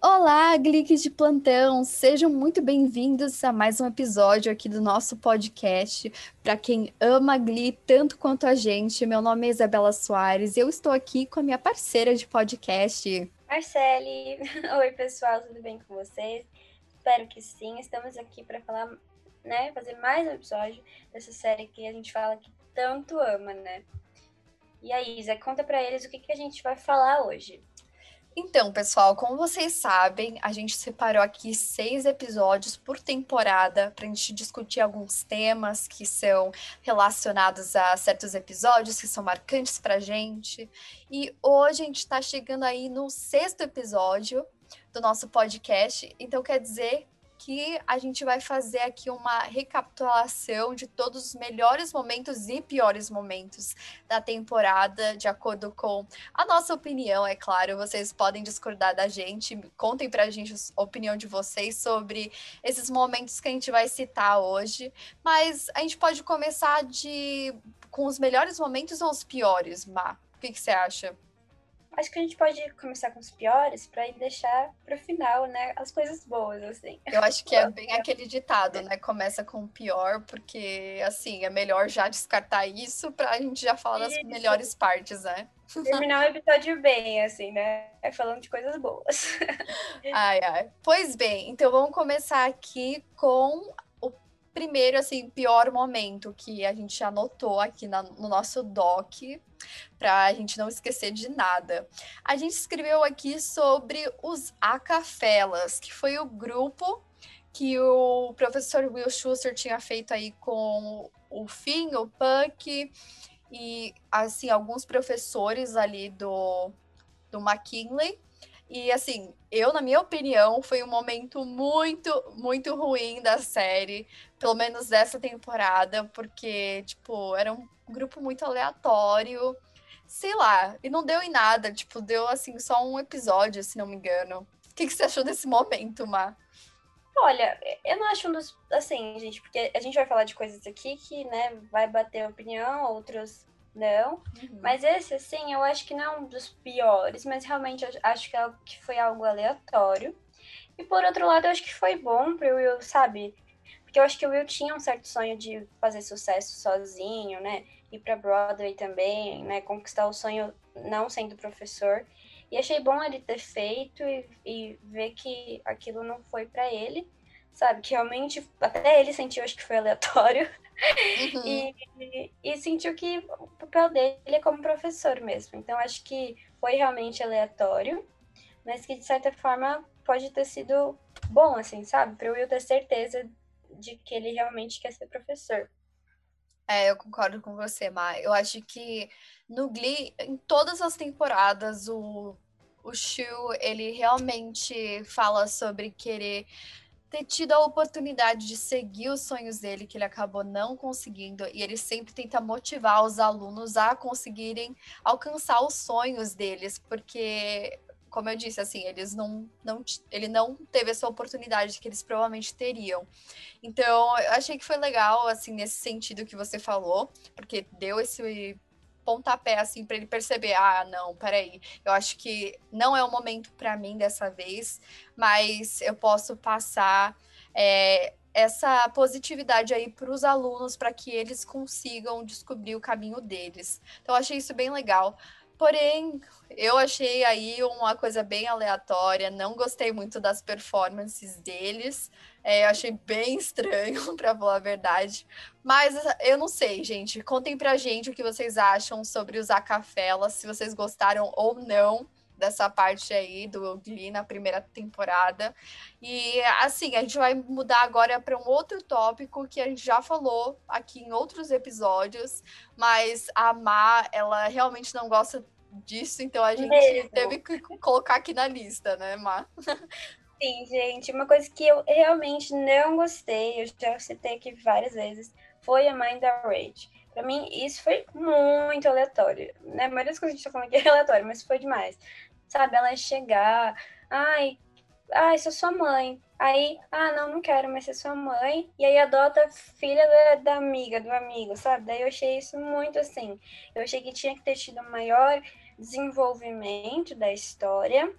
Olá, Gliques de plantão! Sejam muito bem-vindos a mais um episódio aqui do nosso podcast. Para quem ama Glee tanto quanto a gente, meu nome é Isabela Soares e eu estou aqui com a minha parceira de podcast. Marcele! Oi, pessoal, tudo bem com vocês? Espero que sim. Estamos aqui para falar, né, fazer mais um episódio dessa série que a gente fala que tanto ama, né? E aí, Isa, conta para eles o que, que a gente vai falar hoje. Então, pessoal, como vocês sabem, a gente separou aqui seis episódios por temporada para a gente discutir alguns temas que são relacionados a certos episódios que são marcantes para gente. E hoje a gente está chegando aí no sexto episódio do nosso podcast. Então, quer dizer que a gente vai fazer aqui uma recapitulação de todos os melhores momentos e piores momentos da temporada, de acordo com a nossa opinião, é claro. Vocês podem discordar da gente, contem pra gente a opinião de vocês sobre esses momentos que a gente vai citar hoje. Mas a gente pode começar de com os melhores momentos ou os piores, Má? O que, que você acha? Acho que a gente pode começar com os piores para deixar para o final, né, as coisas boas, assim. Eu acho que é bem aquele ditado, né? Começa com o pior, porque assim, é melhor já descartar isso para a gente já falar das melhores partes, né? Terminar o episódio bem, assim, né? É falando de coisas boas. Ai, ai. Pois bem, então vamos começar aqui com primeiro, assim, pior momento que a gente anotou aqui na, no nosso doc, para a gente não esquecer de nada. A gente escreveu aqui sobre os Acafelas, que foi o grupo que o professor Will Schuster tinha feito aí com o Finn, o Punk e assim alguns professores ali do do McKinley. E assim, eu, na minha opinião, foi um momento muito, muito ruim da série, pelo menos dessa temporada, porque, tipo, era um grupo muito aleatório, sei lá, e não deu em nada, tipo, deu assim só um episódio, se não me engano. O que, que você achou desse momento, Má? Olha, eu não acho um dos. Assim, gente, porque a gente vai falar de coisas aqui que, né, vai bater opinião, outros não. Uhum. Mas esse, assim, eu acho que não é um dos piores, mas realmente acho que, é, que foi algo aleatório. E por outro lado, eu acho que foi bom pro Will, sabe? Porque eu acho que o Will tinha um certo sonho de fazer sucesso sozinho, né? Ir pra Broadway também, né? Conquistar o sonho não sendo professor. E achei bom ele ter feito e, e ver que aquilo não foi para ele, sabe? Que realmente até ele sentiu, acho que foi aleatório. Uhum. E, e, sentiu que o papel dele é como professor mesmo. Então, acho que foi realmente aleatório, mas que de certa forma pode ter sido bom, assim, sabe? Para o Will ter certeza de que ele realmente quer ser professor. É, eu concordo com você, Mai. Eu acho que no Glee, em todas as temporadas, o, o Shu, ele realmente fala sobre querer ter tido a oportunidade de seguir os sonhos dele, que ele acabou não conseguindo, e ele sempre tenta motivar os alunos a conseguirem alcançar os sonhos deles, porque como eu disse, assim, eles não, não, ele não teve essa oportunidade que eles provavelmente teriam. Então, eu achei que foi legal, assim, nesse sentido que você falou, porque deu esse pontapé, assim, para ele perceber: ah, não, peraí, eu acho que não é o momento para mim dessa vez, mas eu posso passar. É, essa positividade aí para os alunos para que eles consigam descobrir o caminho deles. Então, achei isso bem legal. Porém, eu achei aí uma coisa bem aleatória, não gostei muito das performances deles. É, eu achei bem estranho, para falar a verdade. Mas eu não sei, gente. Contem pra gente o que vocês acham sobre usar cafela, se vocês gostaram ou não dessa parte aí do Glee na primeira temporada. E assim, a gente vai mudar agora para um outro tópico que a gente já falou aqui em outros episódios, mas a Má, ela realmente não gosta disso, então a gente Mesmo. teve que colocar aqui na lista, né, Má? Sim, gente, uma coisa que eu realmente não gostei, eu já citei aqui várias vezes, foi a Mind Rage. Pra mim, isso foi muito aleatório. Né? A maioria das coisas que a gente tá falando aqui é aleatório, mas foi demais. Sabe, ela chegar, ai, ah, sou sua mãe. Aí, ah, não, não quero mais ser sua mãe. E aí adota filha da, da amiga, do amigo, sabe? Daí eu achei isso muito assim. Eu achei que tinha que ter tido um maior desenvolvimento da história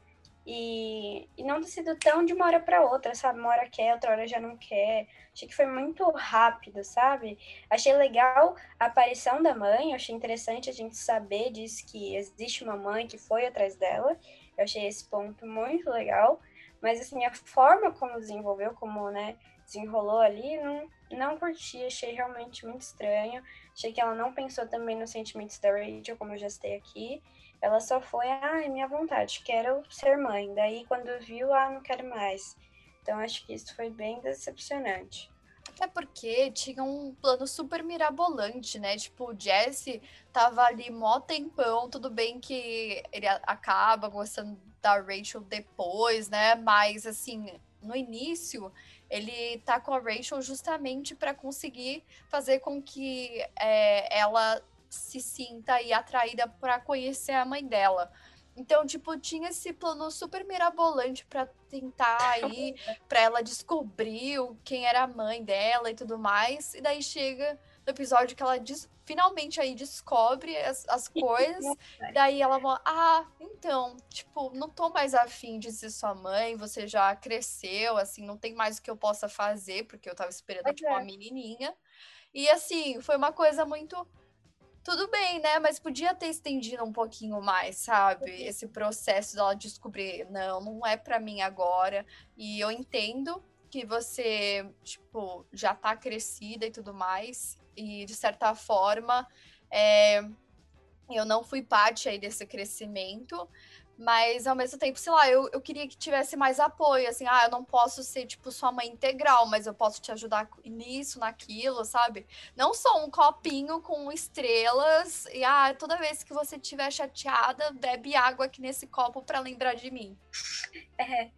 e, e não ter sido tão de uma hora para outra, sabe? Uma hora quer, outra hora já não quer. Achei que foi muito rápido, sabe? Achei legal a aparição da mãe, achei interessante a gente saber disso que existe uma mãe que foi atrás dela. Eu achei esse ponto muito legal. Mas, assim, a forma como desenvolveu, como, né, desenrolou ali, não, não curti. Achei realmente muito estranho. Achei que ela não pensou também nos sentimentos da Rachel, como eu já citei aqui. Ela só foi, ah, minha vontade, quero ser mãe. Daí, quando viu, ah, não quero mais. Então, acho que isso foi bem decepcionante. Até porque tinha um plano super mirabolante, né? Tipo, o Jesse tava ali mó tempão, tudo bem que ele acaba gostando da Rachel depois, né? Mas, assim, no início, ele tá com a Rachel justamente para conseguir fazer com que é, ela se sinta aí atraída para conhecer a mãe dela. Então, tipo, tinha esse plano super mirabolante para tentar aí, para ela descobrir quem era a mãe dela e tudo mais. E daí chega no episódio que ela diz, finalmente aí descobre as, as coisas. daí ela fala, ah, então, tipo, não tô mais afim de ser sua mãe, você já cresceu, assim, não tem mais o que eu possa fazer, porque eu tava esperando, tipo, uma menininha. E assim, foi uma coisa muito tudo bem, né? Mas podia ter estendido um pouquinho mais, sabe? Esse processo dela descobrir, não, não é para mim agora. E eu entendo que você, tipo, já tá crescida e tudo mais. E de certa forma, é, eu não fui parte aí desse crescimento. Mas ao mesmo tempo, sei lá, eu, eu queria que tivesse mais apoio, assim, ah, eu não posso ser, tipo, sua mãe integral, mas eu posso te ajudar nisso, naquilo, sabe? Não só um copinho com estrelas e, ah, toda vez que você estiver chateada, bebe água aqui nesse copo para lembrar de mim. É,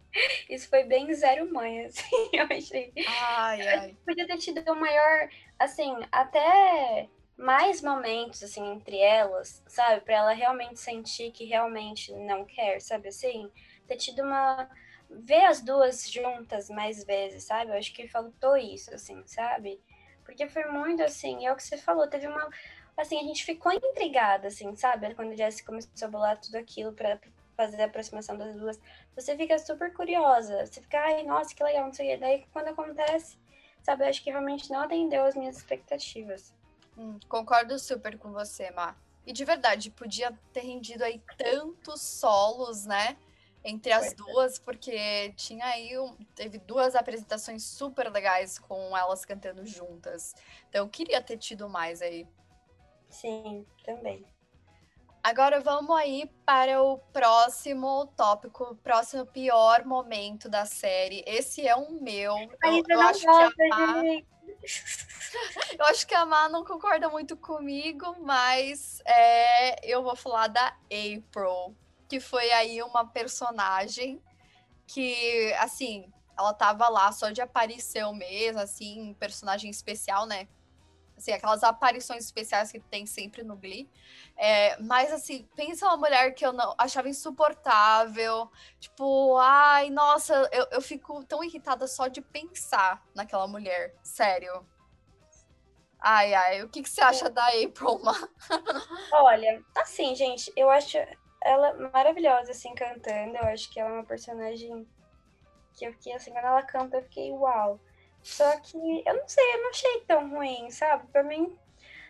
isso foi bem zero mãe, assim, eu achei. Ai, ai. Podia ter tido um maior, assim, até mais momentos, assim, entre elas, sabe? Pra ela realmente sentir que realmente não quer, sabe assim? Ter tido uma. Ver as duas juntas mais vezes, sabe? Eu acho que faltou isso, assim, sabe? Porque foi muito assim, é o que você falou, teve uma. Assim, a gente ficou intrigada, assim, sabe? Quando a Jessie começou a bolar tudo aquilo pra fazer a aproximação das duas, você fica super curiosa. Você fica, ai, nossa, que legal, não sei o quê. Daí, quando acontece, sabe? Eu acho que realmente não atendeu as minhas expectativas. Hum, concordo super com você, Má. E de verdade, podia ter rendido aí tantos solos, né? Entre as duas, porque tinha aí um, teve duas apresentações super legais com elas cantando juntas. Então eu queria ter tido mais aí. Sim, também. Agora vamos aí para o próximo tópico, próximo pior momento da série. Esse é um meu. eu, eu acho gosta, que a Má... Eu acho que a Má não concorda muito comigo, mas é, eu vou falar da April, que foi aí uma personagem que, assim, ela tava lá só de aparição mesmo, assim, personagem especial, né? Assim, aquelas aparições especiais que tem sempre no Glee. É, mas, assim, pensa uma mulher que eu não achava insuportável. Tipo, ai, nossa, eu, eu fico tão irritada só de pensar naquela mulher. Sério. Ai, ai, o que, que você acha da April, Ma? Olha, assim, gente, eu acho ela maravilhosa, assim, cantando. Eu acho que ela é uma personagem que eu fiquei, assim, quando ela canta, eu fiquei uau. Só que eu não sei, eu não achei tão ruim, sabe? Pra mim,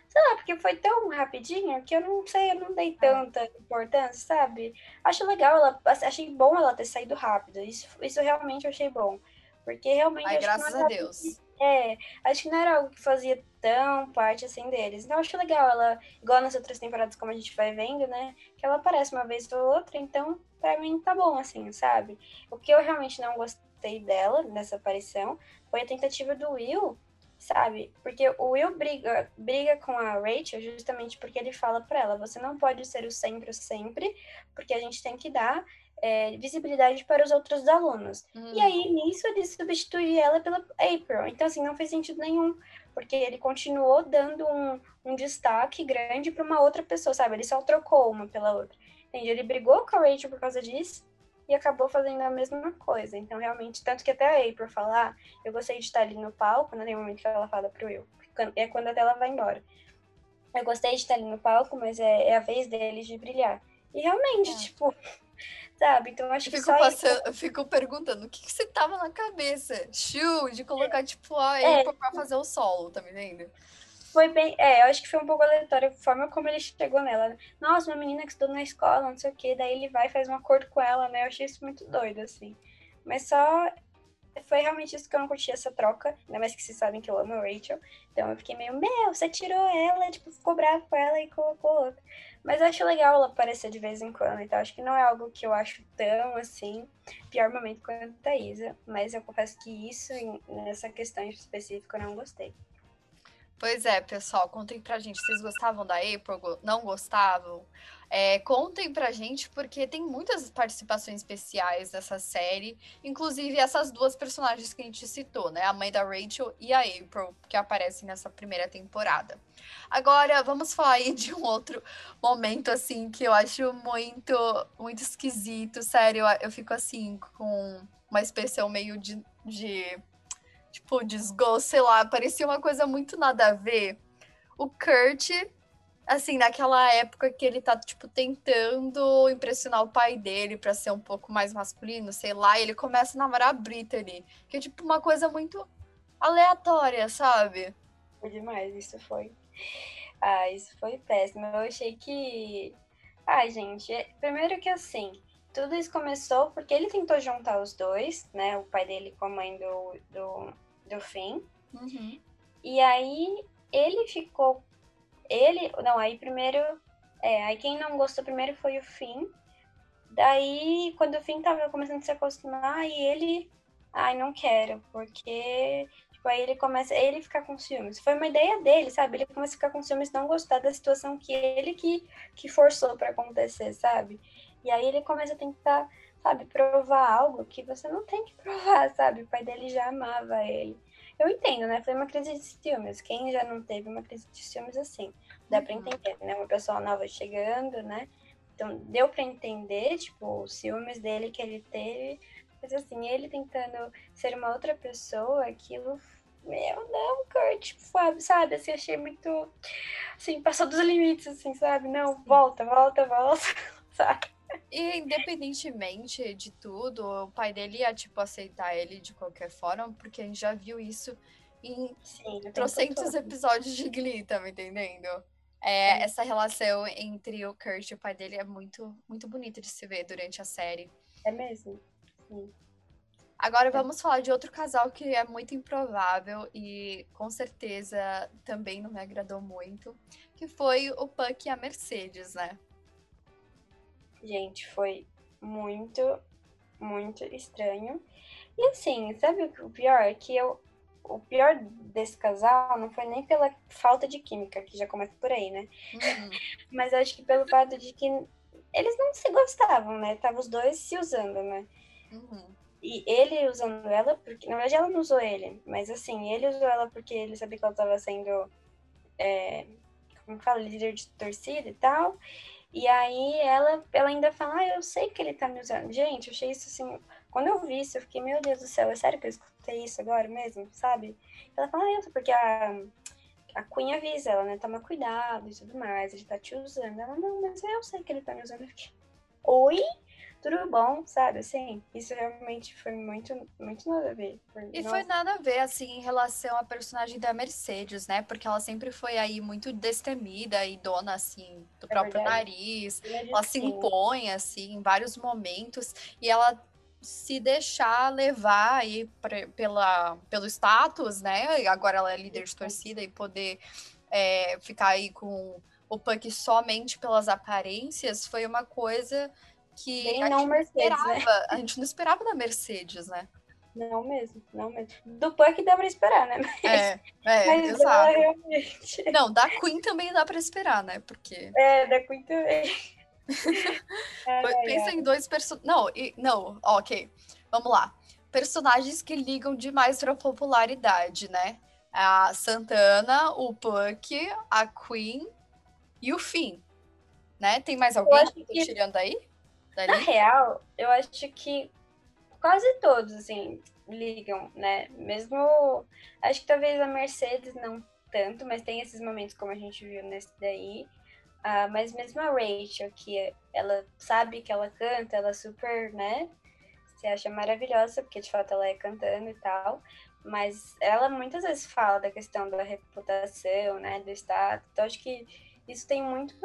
sei lá, porque foi tão rapidinho que eu não sei, eu não dei é. tanta importância, sabe? Acho legal, ela, achei bom ela ter saído rápido. Isso, isso realmente eu achei bom. Porque realmente. Ai, graças a Deus. Que, é, acho que não era algo que fazia tão parte assim deles. Então acho legal ela, igual nas outras temporadas, como a gente vai vendo, né? Que ela aparece uma vez ou outra, então pra mim tá bom, assim, sabe? O que eu realmente não gostei dela, nessa aparição, foi a tentativa do Will, sabe? Porque o Will briga, briga com a Rachel justamente porque ele fala pra ela: você não pode ser o sempre, o sempre, porque a gente tem que dar é, visibilidade para os outros alunos. Hum. E aí, nisso, ele substitui ela pela April. Então, assim, não fez sentido nenhum, porque ele continuou dando um, um destaque grande para uma outra pessoa, sabe? Ele só trocou uma pela outra. Entende? Ele brigou com a Rachel por causa disso, e acabou fazendo a mesma coisa. Então, realmente, tanto que até a April falar, ah, eu gostei de estar ali no palco, não tem momento que ela fala pro Will, é quando até ela vai embora. Eu gostei de estar ali no palco, mas é, é a vez deles de brilhar. E realmente, é. tipo, sabe? Então acho eu que só passando, isso... Eu fico perguntando, o que, que você tava na cabeça? De colocar, tipo, a é. pra fazer o solo, tá me vendo? Foi bem, é, eu acho que foi um pouco aleatório a forma como ele chegou nela. Nossa, uma menina que estudou na escola, não sei o quê, daí ele vai e faz um acordo com ela, né? Eu achei isso muito doido, assim. Mas só foi realmente isso que eu não curti essa troca, ainda mais que vocês sabem que eu amo a Rachel. Então eu fiquei meio, meu, você tirou ela, tipo, ficou bravo com ela e colocou outra. Mas eu acho legal ela aparecer de vez em quando, então acho que não é algo que eu acho tão assim, pior momento quanto a Isa. Mas eu confesso que isso, nessa questão específica, eu não gostei. Pois é, pessoal, contem pra gente, vocês gostavam da April, não gostavam? É, contem pra gente, porque tem muitas participações especiais dessa série, inclusive essas duas personagens que a gente citou, né? A mãe da Rachel e a April, que aparecem nessa primeira temporada. Agora, vamos falar aí de um outro momento, assim, que eu acho muito, muito esquisito, sério, eu, eu fico assim, com uma expressão meio de, de tipo, desgosto, sei lá, parecia uma coisa muito nada a ver. O Kurt, assim, naquela época que ele tá, tipo, tentando impressionar o pai dele para ser um pouco mais masculino, sei lá, e ele começa a namorar a Brittany, que é, tipo, uma coisa muito aleatória, sabe? Foi demais, isso foi. Ah, isso foi péssimo. Eu achei que. Ai, gente, é, primeiro que assim, tudo isso começou porque ele tentou juntar os dois, né? O pai dele com a mãe do, do, do Finn. Uhum. E aí ele ficou. Ele. Não, aí primeiro. É, aí quem não gostou primeiro foi o Finn. Daí, quando o Finn tava começando a se acostumar, e ele. Ai, não quero, porque. Tipo, aí ele começa. Ele ficar com ciúmes. Foi uma ideia dele, sabe? Ele começa a ficar com ciúmes, não gostar da situação que ele que, que forçou para acontecer, sabe? E aí ele começa a tentar, sabe, provar algo que você não tem que provar, sabe? O pai dele já amava ele. Eu entendo, né? Foi uma crise de ciúmes. Quem já não teve uma crise de ciúmes assim? Dá pra uhum. entender, né? Uma pessoa nova chegando, né? Então, deu pra entender, tipo, os ciúmes dele que ele teve. Mas assim, ele tentando ser uma outra pessoa, aquilo meu, não, Kurt, sabe, assim, achei muito, assim, passou dos limites, assim, sabe, não, volta, volta, volta, sabe. E independentemente de tudo, o pai dele ia, tipo, aceitar ele de qualquer forma, porque a gente já viu isso em Sim, trocentos episódios de Glee, tá me entendendo? É, essa relação entre o Kurt e o pai dele é muito, muito bonita de se ver durante a série. É mesmo? Sim. Agora vamos falar de outro casal que é muito improvável e com certeza também não me agradou muito, que foi o Puck e a Mercedes, né? Gente, foi muito, muito estranho. E assim, sabe o pior? Que eu. O pior desse casal não foi nem pela falta de química, que já começa por aí, né? Uhum. Mas acho que pelo fato de que eles não se gostavam, né? Estavam os dois se usando, né? Uhum. E ele usando ela, porque. Na verdade, ela não usou ele, mas assim, ele usou ela porque ele sabia que ela estava sendo. É, como fala? Líder de torcida e tal. E aí ela, ela ainda fala, ah, eu sei que ele tá me usando. Gente, eu achei isso assim. Quando eu vi isso, eu fiquei, meu Deus do céu, é sério que eu escutei isso agora mesmo, sabe? Ela fala, ah, sei, porque a, a Queen avisa ela, né? Toma cuidado e tudo mais, ele tá te usando. Ela, não, mas eu sei que ele tá me usando. Fiquei, Oi? Tudo bom, sabe? Assim, isso realmente foi muito, muito nada a ver. e Nossa. foi nada a ver, assim, em relação à personagem da Mercedes, né? Porque ela sempre foi aí muito destemida e dona, assim, do é próprio verdade. nariz. Ela se impõe, assim, em vários momentos. E ela se deixar levar aí pra, pela, pelo status, né? Agora ela é líder de torcida e poder é, ficar aí com o punk somente pelas aparências foi uma coisa que Nem a, não gente Mercedes, né? esperava, né? a gente não esperava da Mercedes, né? Não mesmo, não mesmo. Do Punk dá pra esperar, né? Mas, é, é, mas exato. Realmente... Não, da Queen também dá pra esperar, né? Porque... É, da Queen também. ai, Pensa ai. em dois personagens... Não, e, não, ok. Vamos lá. Personagens que ligam demais pra popularidade, né? A Santana, o Puck, a Queen e o Finn. Né? Tem mais alguém que... tirando aí? Na real, eu acho que quase todos, assim, ligam, né? Mesmo. Acho que talvez a Mercedes não tanto, mas tem esses momentos como a gente viu nesse daí. Uh, mas mesmo a Rachel, que ela sabe que ela canta, ela super, né? Se acha maravilhosa, porque de fato ela é cantando e tal. Mas ela muitas vezes fala da questão da reputação, né? Do Estado. Então acho que isso tem muito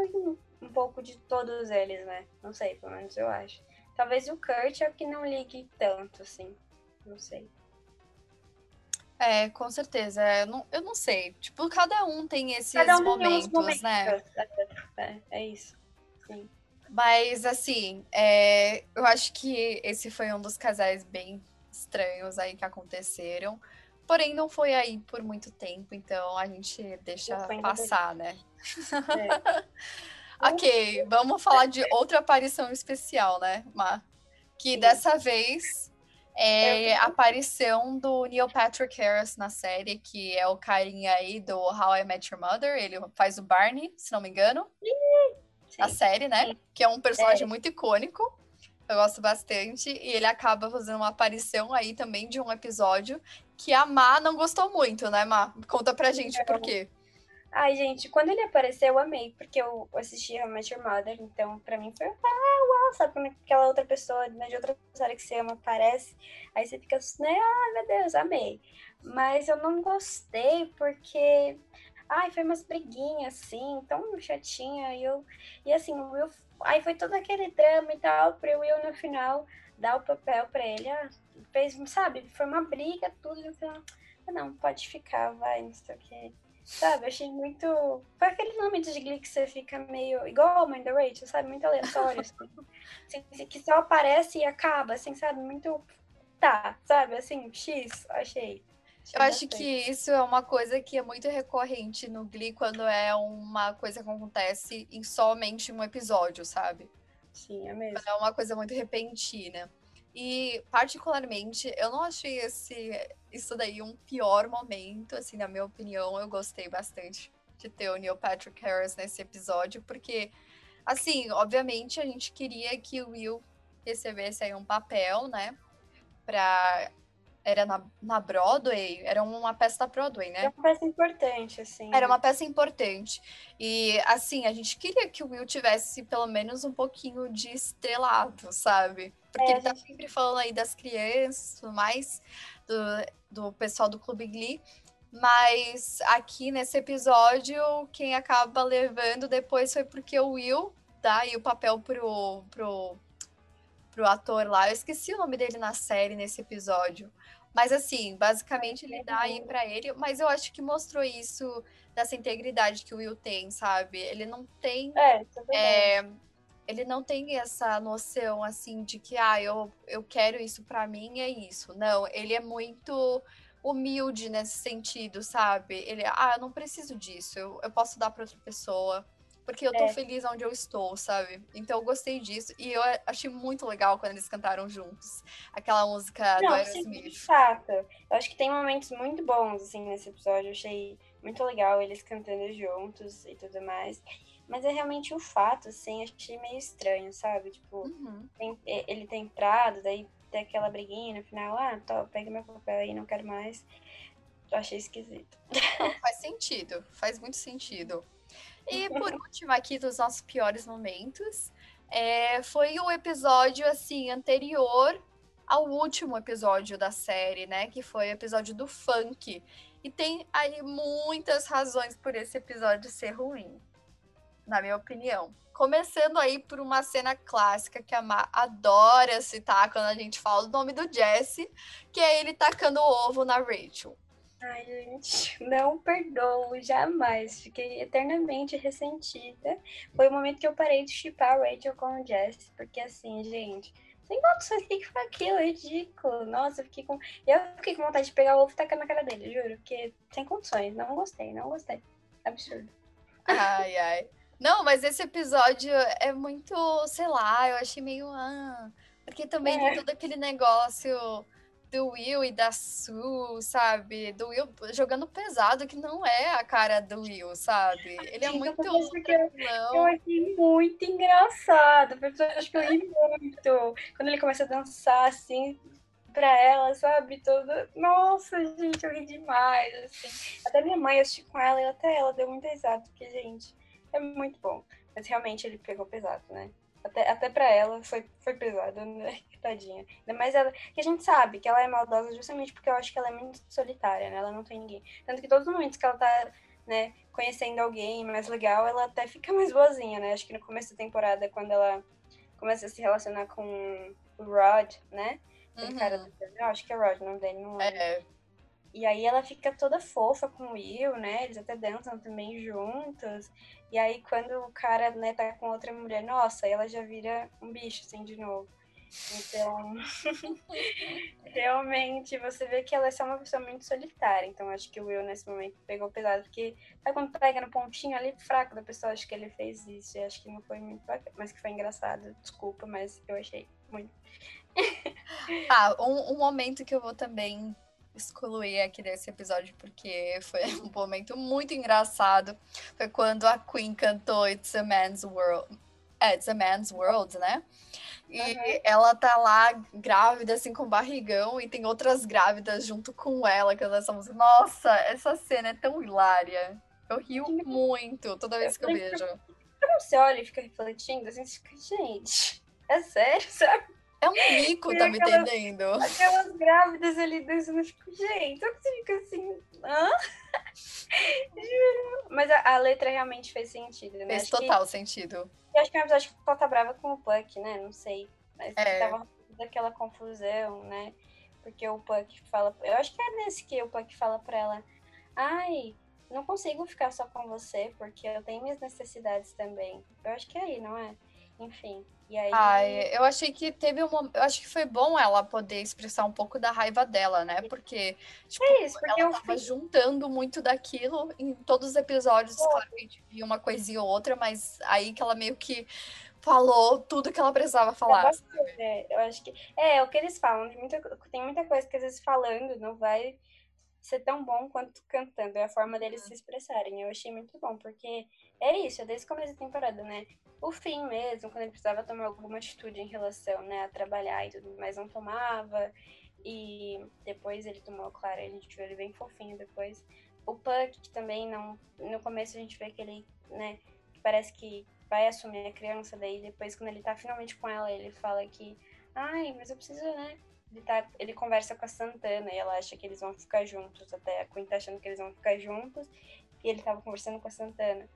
um pouco de todos eles, né? Não sei, pelo menos eu acho. Talvez o Kurt é o que não ligue tanto, assim. Não sei. É, com certeza. Eu não, eu não sei. Tipo, cada um tem esses cada um momentos, tem momentos, né? É, é isso. Sim. Mas, assim, é, eu acho que esse foi um dos casais bem estranhos aí que aconteceram. Porém, não foi aí por muito tempo, então a gente deixa passar, né? É. ok, vamos falar de outra aparição especial, né, Mar? Que dessa vez é a aparição do Neil Patrick Harris na série, que é o carinha aí do How I Met Your Mother. Ele faz o Barney, se não me engano. Sim. A série, né? Sim. Que é um personagem é. muito icônico. Eu gosto bastante. E ele acaba fazendo uma aparição aí também de um episódio que a Má não gostou muito, né, Má? Conta pra gente por quê. Ai, gente, quando ele apareceu, eu amei, porque eu assisti How Your Mother, então pra mim foi, ah, uau, sabe quando aquela outra pessoa né, de outra série que você ama aparece, aí você fica assim, né, ah, meu Deus, amei. Mas eu não gostei porque, ai, foi umas briguinhas, assim, tão chatinha, e eu, e assim, o Will, aí foi todo aquele drama e tal, pro Will no final dar o papel pra ele, ah, fez, sabe, foi uma briga, tudo, e no final, ah, não, pode ficar, vai, não sei o que Sabe, achei muito. Foi aquele nome de Glee que você fica meio. igual a mãe da Rachel, sabe? Muito aleatório. assim. assim, que só aparece e acaba, assim, sabe? Muito. Tá, sabe? Assim, X, achei. Eu acho que isso é uma coisa que é muito recorrente no Glee quando é uma coisa que acontece em somente um episódio, sabe? Sim, é mesmo. é uma coisa muito repentina. E, particularmente, eu não achei esse, isso daí um pior momento, assim, na minha opinião. Eu gostei bastante de ter o Neil Patrick Harris nesse episódio, porque, assim, obviamente a gente queria que o Will recebesse aí um papel, né, pra era na, na Broadway, era uma peça da Broadway, né? Era uma peça importante, assim. Era uma peça importante. E, assim, a gente queria que o Will tivesse pelo menos um pouquinho de estrelado, sabe? Porque é, ele tá gente... sempre falando aí das crianças, tudo mais, do, do pessoal do Clube Glee. Mas aqui nesse episódio, quem acaba levando depois foi porque o Will dá aí o papel pro, pro, pro ator lá. Eu esqueci o nome dele na série nesse episódio. Mas assim, basicamente ele dá aí para ele, mas eu acho que mostrou isso dessa integridade que o Will tem, sabe? Ele não tem é, é, ele não tem essa noção assim de que ah, eu, eu quero isso para mim é isso. Não, ele é muito humilde nesse sentido, sabe? Ele, ah, eu não preciso disso, eu, eu posso dar para outra pessoa porque eu tô é. feliz onde eu estou, sabe? Então eu gostei disso. E eu achei muito legal quando eles cantaram juntos. Aquela música Não, do Aerosmith. de fato. Eu acho que tem momentos muito bons, assim, nesse episódio. Eu achei muito legal eles cantando juntos e tudo mais. Mas é realmente o fato, assim, achei meio estranho, sabe? Tipo, uhum. tem, ele tem entrado, daí tem aquela briguinha no final, ah, tô, pega meu papel aí, não quero mais. Eu achei esquisito. Não, faz sentido, faz muito sentido. E por último, aqui dos nossos piores momentos, é, foi o episódio assim anterior ao último episódio da série, né? Que foi o episódio do funk. E tem aí muitas razões por esse episódio ser ruim, na minha opinião. Começando aí por uma cena clássica que a Ma adora citar quando a gente fala o nome do Jesse, que é ele tacando o ovo na Rachel. Ai, gente, não perdoo, jamais. Fiquei eternamente ressentida. Foi o momento que eu parei de chipar a Rachel com o Jess, porque assim, gente, sem condições, o que foi aquilo? É ridículo. Nossa, eu fiquei com. Eu fiquei com vontade de pegar o ovo e tacar na cara dele, juro, porque sem condições. Não gostei, não gostei. Absurdo. Ai, ai. Não, mas esse episódio é muito, sei lá, eu achei meio. Ah, porque também é. tem todo aquele negócio do Will e da Sue, sabe? Do Will jogando pesado, que não é a cara do Will, sabe? Ele é muito. Eu, eu achei muito engraçado. Acho que eu ri muito. Quando ele começa a dançar assim, pra ela, sabe? Toda. Nossa, gente, eu ri demais. Assim. Até minha mãe assistiu com ela e até ela deu muito risada, porque, gente, é muito bom. Mas realmente ele pegou pesado, né? Até, até pra ela foi, foi pesado, né? Tadinha. Ainda mais ela. Que a gente sabe que ela é maldosa justamente porque eu acho que ela é muito solitária, né? Ela não tem ninguém. Tanto que todos os momentos que ela tá, né, conhecendo alguém mais legal, ela até fica mais boazinha, né? Acho que no começo da temporada, quando ela começa a se relacionar com o Rod, né? Uhum. cara do eu acho que é Rod o nome dele, não. É. E aí ela fica toda fofa com o Will, né? Eles até dançam também juntos. E aí quando o cara, né, tá com outra mulher, nossa, ela já vira um bicho, assim, de novo. Então, realmente, você vê que ela é só uma pessoa muito solitária. Então, acho que o Will, nesse momento, pegou pesado. Porque, sabe quando pega no pontinho ali fraco da pessoa, acho que ele fez isso. E acho que não foi muito bacana, mas que foi engraçado. Desculpa, mas eu achei muito. ah, um, um momento que eu vou também excluir aqui desse episódio porque foi um momento muito engraçado. Foi quando a Queen cantou It's a Man's World. É, It's a Man's World, né? E uhum. ela tá lá grávida, assim, com barrigão, e tem outras grávidas junto com ela, que elas música. Nossa, essa cena é tão hilária. Eu rio muito toda vez que eu vejo. Quando você olha e fica refletindo, assim, você fica, gente, é sério, sabe? É um mico, tá me entendendo? Aquelas grávidas ali dançando, fico, gente, só que você fica assim, hã? Juro. Mas a, a, letra realmente fez sentido, né? Fez acho total que, sentido. Eu acho que é uma episódio que ela tá brava com o Puck, né? Não sei. Mas é. tava daquela confusão, né? Porque o Puck fala. Eu acho que é nesse que o Puck fala pra ela. Ai, não consigo ficar só com você, porque eu tenho minhas necessidades também. Eu acho que é aí, não é? Enfim. E aí... Ai, eu achei que teve uma. Eu acho que foi bom ela poder expressar um pouco da raiva dela, né? Porque, tipo, é isso, porque ela tava fui... juntando muito daquilo em todos os episódios. Pô. Claro que a gente via uma coisinha ou outra, mas aí que ela meio que falou tudo que ela precisava falar. É, eu acho que. É, é o que eles falam. Tem muita, tem muita coisa que às vezes falando não vai ser tão bom quanto cantando. É a forma deles se expressarem. Eu achei muito bom, porque é isso, é desde o começo da temporada, né? O fim mesmo, quando ele precisava tomar alguma atitude em relação né, a trabalhar e tudo, mas não tomava. E depois ele tomou, claro, a gente viu ele bem fofinho depois. O Puck também não. No começo a gente vê que ele, né, parece que vai assumir a criança, daí depois, quando ele tá finalmente com ela, ele fala que. Ai, mas eu preciso, né? Ele, tá, ele conversa com a Santana e ela acha que eles vão ficar juntos. Até a Queen tá achando que eles vão ficar juntos. E ele tava conversando com a Santana.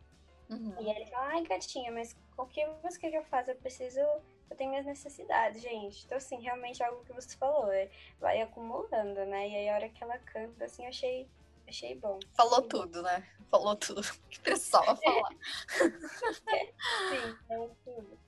Uhum. E ele fala, ai, gatinha, mas o que você quer que eu faça? Eu preciso. Eu tenho minhas necessidades, gente. Então, assim, realmente algo que você falou, é, vai acumulando, né? E aí a hora que ela canta, assim, eu achei, achei bom. Falou achei tudo, bom. né? Falou tudo que precisava falar. Sim, falou tudo.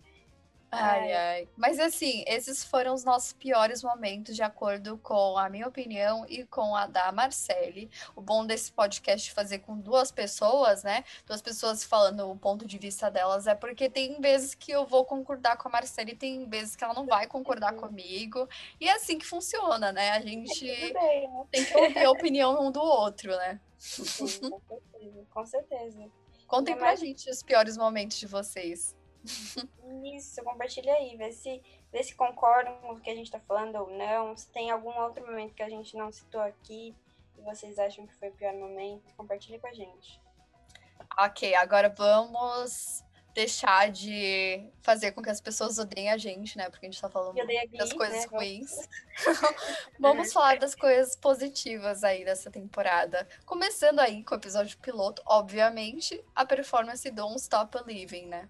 Ai, ai. Mas assim, esses foram os nossos piores momentos, de acordo com a minha opinião e com a da Marcele. O bom desse podcast fazer com duas pessoas, né? Duas pessoas falando o ponto de vista delas, é porque tem vezes que eu vou concordar com a Marcele e tem vezes que ela não vai concordar comigo. E é assim que funciona, né? A gente né? tem que ouvir a opinião um do outro, né? Sim, com certeza. Com certeza. Contem pra gente os piores momentos de vocês. Isso, compartilha aí, vê se, vê se concordam com o que a gente tá falando ou não. Se tem algum outro momento que a gente não citou aqui e vocês acham que foi o pior momento, compartilha com a gente. Ok, agora vamos deixar de fazer com que as pessoas odeiem a gente, né? Porque a gente tá falando das coisas né? ruins. Vamos falar das coisas positivas aí dessa temporada. Começando aí com o episódio piloto, obviamente, a performance do Don't Stop Believing, né?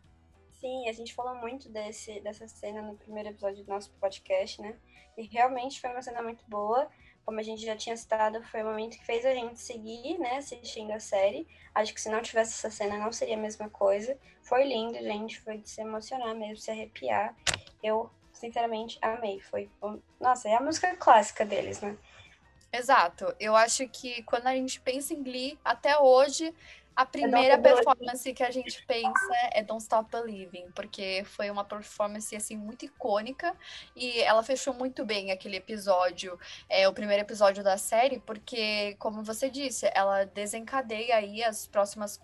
Sim, a gente falou muito desse, dessa cena no primeiro episódio do nosso podcast, né? E realmente foi uma cena muito boa. Como a gente já tinha citado, foi o momento que fez a gente seguir, né, assistindo a série. Acho que se não tivesse essa cena não seria a mesma coisa. Foi lindo, gente, foi de se emocionar mesmo, se arrepiar. Eu, sinceramente, amei. Foi, nossa, é a música clássica deles, né? Exato. Eu acho que quando a gente pensa em Glee, até hoje, A primeira performance que a gente pensa é Don't Stop Believing, porque foi uma performance assim muito icônica e ela fechou muito bem aquele episódio, é o primeiro episódio da série, porque como você disse, ela desencadeia aí as próximas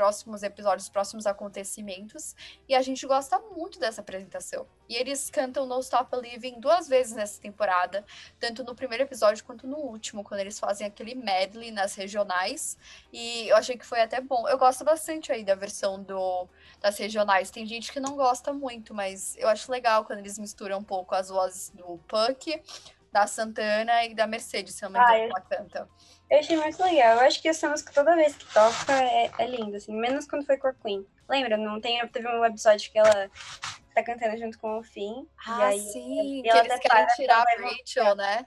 próximos episódios, próximos acontecimentos, e a gente gosta muito dessa apresentação. E eles cantam No Stop Believing duas vezes nessa temporada, tanto no primeiro episódio quanto no último, quando eles fazem aquele medley nas regionais, e eu achei que foi até bom. Eu gosto bastante aí da versão do, das regionais. Tem gente que não gosta muito, mas eu acho legal quando eles misturam um pouco as vozes do Puck, da Santana e da Mercedes, se eu não me engano, ah, ela canta. Eu achei muito legal. Eu acho que essa música toda vez que toca é, é linda, assim. Menos quando foi com a Queen. Lembra? Não tem, teve um episódio que ela tá cantando junto com o Finn. Ah, e aí, sim. E que eles querem tirar a Rachel, né?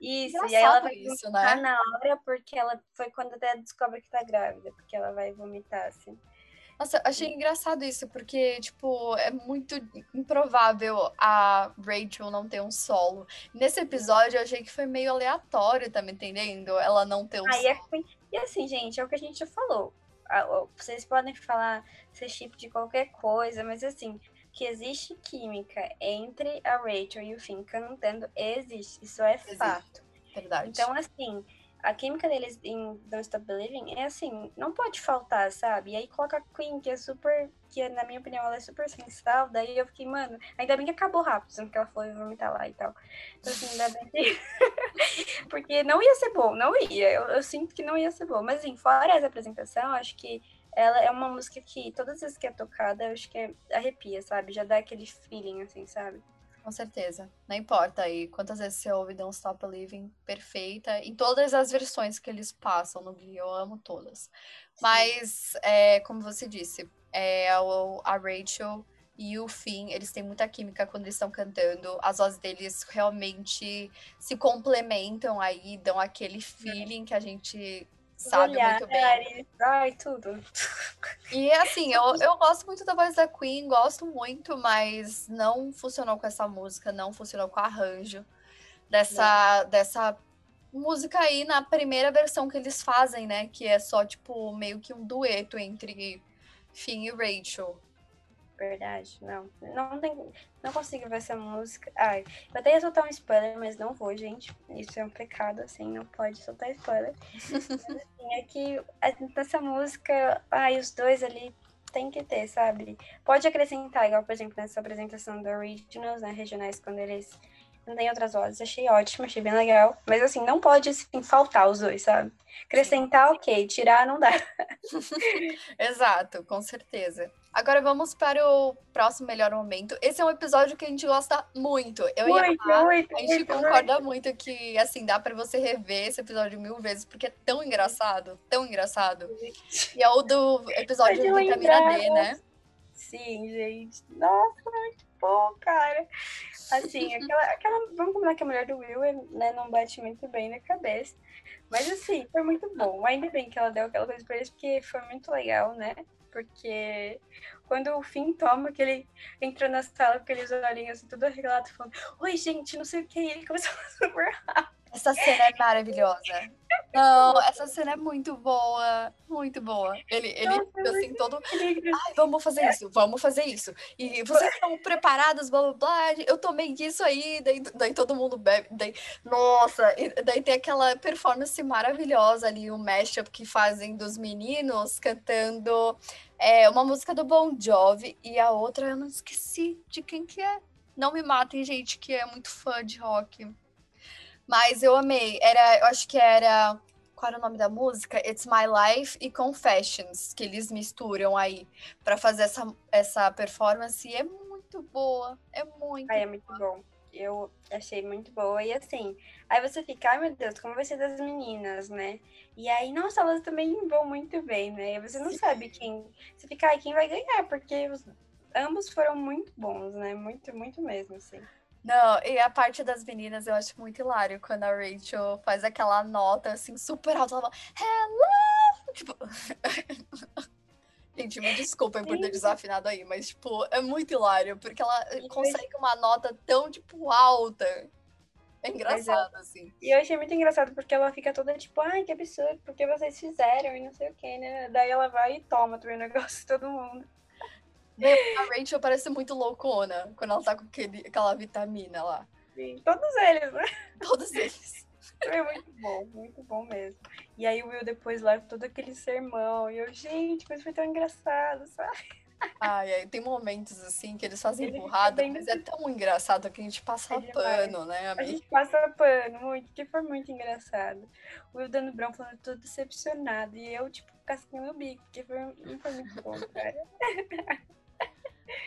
Isso, Engraçado e aí ela vai isso, né? na hora porque ela foi quando até descobre que tá grávida, porque ela vai vomitar, assim. Nossa, achei engraçado isso, porque, tipo, é muito improvável a Rachel não ter um solo. Nesse episódio, eu achei que foi meio aleatório, tá me entendendo? Ela não ter um é solo. E assim, gente, é o que a gente já falou. Vocês podem falar ser chip de qualquer coisa, mas assim, que existe química entre a Rachel e o Finn cantando, existe. Isso é existe. fato. Verdade. Então, assim, a química deles em Don't Stop Believing é assim, não pode faltar, sabe? E aí coloca a Queen, que é super, que na minha opinião ela é super sensual, daí eu fiquei, mano, ainda bem que acabou rápido, sendo que ela foi vomitar lá e tal. Então assim, ainda bem que... Porque não ia ser bom, não ia, eu, eu, sinto que não ia ser bom. Mas assim, fora essa apresentação, acho que ela é uma música que todas as vezes que é tocada, eu acho que é, arrepia, sabe? Já dá aquele feeling, assim, sabe? Com certeza. Não importa aí quantas vezes você ouve Don't Stop Believing, perfeita. Em todas as versões que eles passam no Glee, eu amo todas. Mas, é, como você disse, é, a Rachel e o Finn, eles têm muita química quando eles estão cantando. As vozes deles realmente se complementam aí, dão aquele feeling que a gente sabe olhar, muito bem. Ai, tudo. E assim, eu, eu gosto muito da voz da Queen, gosto muito, mas não funcionou com essa música, não funcionou com o arranjo dessa, dessa música aí na primeira versão que eles fazem, né? Que é só, tipo, meio que um dueto entre Finn e Rachel. Verdade, não. Não, tem, não consigo ver essa música. Ai, eu até ia soltar um spoiler, mas não vou, gente. Isso é um pecado, assim, não pode soltar spoiler. assim, é que nessa música, ai, os dois ali tem que ter, sabe? Pode acrescentar, igual, por exemplo, nessa apresentação do Originals, né, regionais, quando eles não tem outras vozes. Achei ótimo, achei bem legal. Mas assim, não pode assim, faltar os dois, sabe? Acrescentar, ok. Tirar, não dá. Exato, com certeza. Agora vamos para o próximo melhor momento. Esse é um episódio que a gente gosta muito. Eu muito, e a, muito, a gente muito, concorda muito. muito que, assim, dá para você rever esse episódio mil vezes, porque é tão engraçado, tão engraçado. E é o do episódio do Vitamina D, né? Sim, gente. Nossa, bom, cara. Assim, aquela, aquela. Vamos combinar que a mulher do Will né, não bate muito bem na cabeça. Mas assim, foi muito bom. Ainda bem que ela deu aquela coisa pra eles, porque foi muito legal, né? Porque quando o Finn toma, que ele entra na sala com aqueles olhinhos assim, tudo arreglado, falando, oi, gente, não sei o que, ele começou a super rápido. Essa cena é maravilhosa. Não, essa cena é muito boa, muito boa. Ele, ele Nossa, assim, todo. Ai, vamos fazer isso, vamos fazer isso. E vocês estão preparados, blá blá blá. Eu tomei isso aí, daí, daí todo mundo bebe. Daí, nossa, daí tem aquela performance maravilhosa ali, o mashup que fazem dos meninos cantando é, uma música do Bon Jovi e a outra eu não esqueci de quem que é. Não me matem, gente, que é muito fã de rock. Mas eu amei. Era, eu acho que era. Qual era o nome da música? It's My Life e Confessions, que eles misturam aí para fazer essa, essa performance. E é muito boa. É muito. Ai, é muito bom. Eu achei muito boa. E assim, aí você fica, ai meu Deus, como vai ser das meninas, né? E aí, nossa, elas também vão muito bem, né? E você não Sim. sabe quem. Você fica, ai, quem vai ganhar, porque os, ambos foram muito bons, né? Muito, muito mesmo, assim. Não, e a parte das meninas eu acho muito hilário quando a Rachel faz aquela nota assim super alta, ela fala, Hello! Tipo. Gente, me desculpem por ter desafinado aí, mas, tipo, é muito hilário, porque ela consegue uma nota tão, tipo, alta. É engraçado, assim. E eu achei muito engraçado porque ela fica toda tipo, ai, que absurdo, porque vocês fizeram e não sei o que, né? Daí ela vai e toma também o negócio de todo mundo. A Rachel parece muito loucona quando ela tá com aquele, aquela vitamina lá. Sim, todos eles, né? Todos eles. É muito bom, muito bom mesmo. E aí o Will depois leva todo aquele sermão. E eu, gente, mas foi tão engraçado, sabe? Ai, ai, tem momentos assim que eles fazem ele burrada, mas é tão engraçado que a gente passa ele pano, vai. né, amiga? A gente passa pano, muito, que foi muito engraçado. O Will dando Brown falando todo decepcionado. E eu, tipo, cascando o bico, que foi, foi muito bom, cara.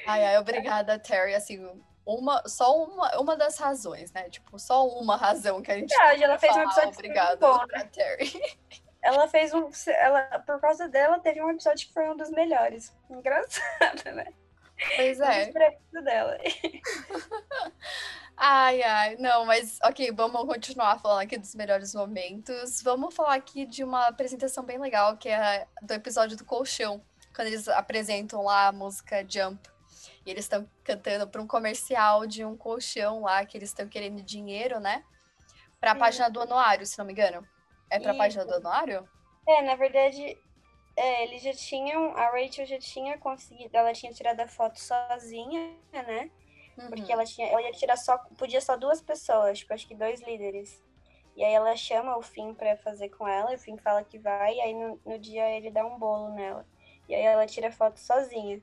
Ai, ai, obrigada, Terry. Assim, uma, só uma, uma das razões, né? Tipo, só uma razão que a gente. Verdade, ela fez um episódio obrigada bom, né? Terry. Ela fez um. Ela, por causa dela, teve um episódio que foi um dos melhores. Engraçado, né? Pois é. Um dela. ai, ai. Não, mas ok, vamos continuar falando aqui dos melhores momentos. Vamos falar aqui de uma apresentação bem legal, que é do episódio do colchão. Quando eles apresentam lá a música Jump. E eles estão cantando para um comercial de um colchão lá, que eles estão querendo dinheiro, né? Para a página do anuário, se não me engano. É para a página do anuário? É, na verdade, é, eles já tinham. A Rachel já tinha conseguido. Ela tinha tirado a foto sozinha, né? Uhum. Porque ela tinha. Ela ia tirar só. Podia só duas pessoas, tipo, acho que dois líderes. E aí ela chama o Finn pra fazer com ela, e o Finn fala que vai, e aí no, no dia ele dá um bolo nela. E aí ela tira a foto sozinha.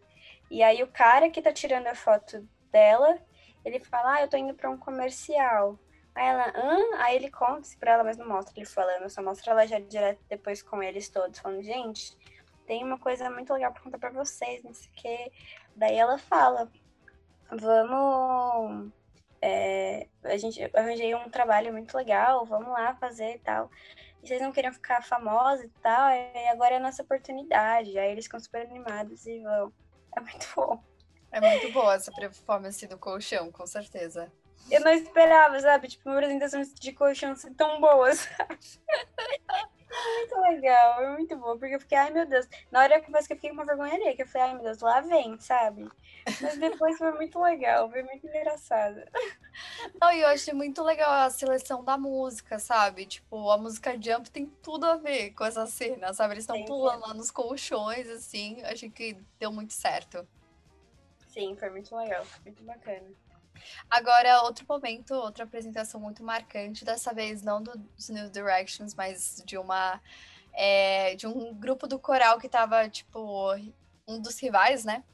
E aí o cara que tá tirando a foto dela, ele fala, ah, eu tô indo pra um comercial. Aí ela, hã? Aí ele conta isso pra ela, mas não mostra ele falando, só mostra ela já direto depois com eles todos, falando, gente, tem uma coisa muito legal pra contar pra vocês, não sei o quê. Daí ela fala, vamos. É, a gente eu arranjei um trabalho muito legal, vamos lá fazer e tal. E vocês não queriam ficar famosos e tal, e agora é a nossa oportunidade. Aí eles ficam super animados e vão. É muito bom. É muito boa essa performance do colchão, com certeza. Eu não esperava, sabe? Tipo, uma apresentação de colchão ser tão boa, sabe? muito legal, é muito bom, porque eu fiquei, ai meu Deus, na hora que eu fiquei com uma vergonha ali, que eu falei, ai meu Deus, lá vem, sabe? Mas depois foi muito legal, foi muito engraçado. Não, e eu achei muito legal a seleção da música, sabe? Tipo, a música Jump tem tudo a ver com essa cena, sabe? Eles estão pulando lá nos colchões, assim, achei que deu muito certo. Sim, foi muito legal, muito bacana. Agora, outro momento, outra apresentação muito marcante, dessa vez não dos New Directions, mas de uma. É, de um grupo do coral que tava, tipo, um dos rivais, né?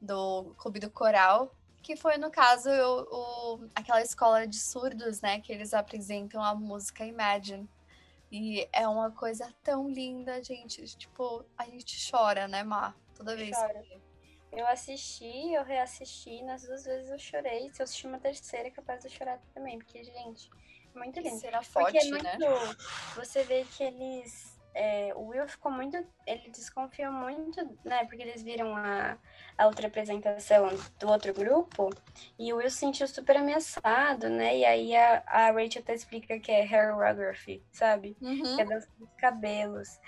Do clube do coral, que foi, no caso, o, o, aquela escola de surdos, né? Que eles apresentam a música Imagine. E é uma coisa tão linda, gente. Tipo, a gente chora, né, Má? Toda vez. Chora. Eu assisti, eu reassisti, nas duas vezes eu chorei. Se eu assistir uma terceira, é capaz de eu chorar também, porque, gente, é muito lindo. Será forte, é muito, né? Você vê que eles. É, o Will ficou muito. Ele desconfiou muito, né? Porque eles viram a, a outra apresentação do outro grupo e o Will se sentiu super ameaçado, né? E aí a, a Rachel até explica que é hairography, sabe? Uhum. Que é dança dos cabelos.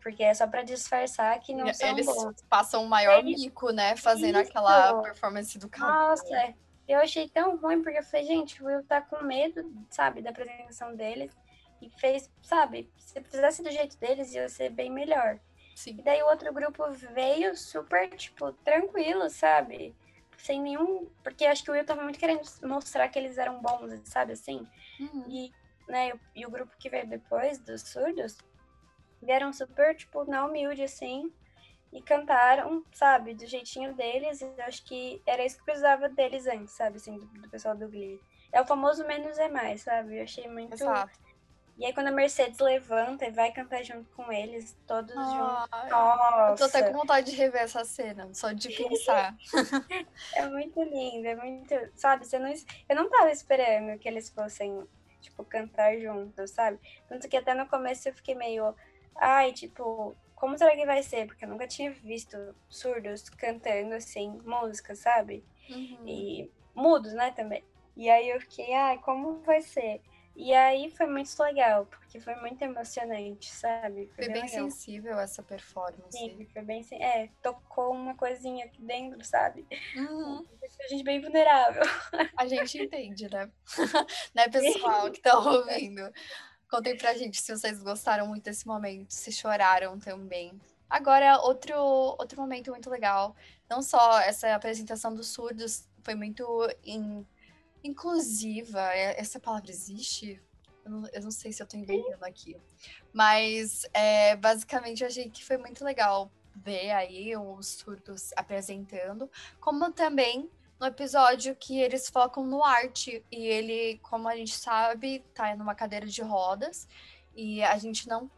Porque é só para disfarçar que não são Eles bons. passam o maior Eles... mico, né? Fazendo Isso. aquela performance do cabelo. Nossa, é. eu achei tão ruim, porque eu falei, gente, o Will tá com medo, sabe, da apresentação deles. E fez, sabe, se fizesse do jeito deles, ia ser bem melhor. Sim. E daí o outro grupo veio super, tipo, tranquilo, sabe? Sem nenhum. Porque acho que o Will tava muito querendo mostrar que eles eram bons, sabe assim? Uhum. E, né, e o grupo que veio depois, dos surdos, vieram super, tipo, na humilde, assim, e cantaram, sabe, do jeitinho deles. E eu acho que era isso que precisava deles antes, sabe, assim, do, do pessoal do Glee. É o famoso menos é mais, sabe? Eu achei muito. Exato. E aí, quando a Mercedes levanta e vai cantar junto com eles, todos juntos. Nossa! Eu tô até com vontade de rever essa cena, só de pensar. é muito lindo, é muito. Sabe, você não... eu não tava esperando que eles fossem, tipo, cantar juntos, sabe? Tanto que até no começo eu fiquei meio ai, tipo, como será que vai ser? Porque eu nunca tinha visto surdos cantando assim, música, sabe? Uhum. E mudos, né, também. E aí eu fiquei, ai, como vai ser? E aí foi muito legal, porque foi muito emocionante, sabe? Foi, foi bem, bem sensível essa performance. Sim, foi bem. É, tocou uma coisinha aqui dentro, sabe? Uhum. A gente bem vulnerável. A gente entende, né? né, pessoal que tá ouvindo? Contem pra gente se vocês gostaram muito desse momento, se choraram também. Agora, outro, outro momento muito legal. Não só essa apresentação dos surdos foi muito in, inclusiva. É, essa palavra existe? Eu não, eu não sei se eu tô inventando aqui. Mas, é, basicamente, eu achei que foi muito legal ver aí os surdos apresentando, como também no episódio que eles focam no arte e ele, como a gente sabe, tá numa cadeira de rodas e a gente não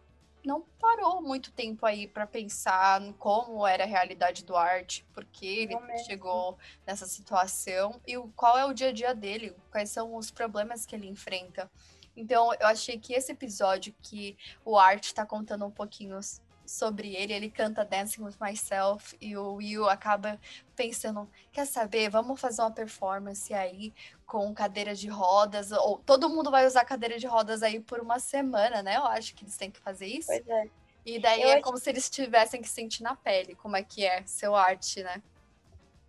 não parou muito tempo aí para pensar como era a realidade do arte, porque ele chegou nessa situação e o, qual é o dia a dia dele, quais são os problemas que ele enfrenta. Então, eu achei que esse episódio que o Art está contando um pouquinho sobre ele, ele canta Dancing with Myself e o Will acaba pensando, quer saber, vamos fazer uma performance aí com cadeira de rodas, ou todo mundo vai usar cadeira de rodas aí por uma semana, né? Eu acho que eles têm que fazer isso. Pois é. E daí Eu é como se eles tivessem que sentir na pele como é que é seu arte, né?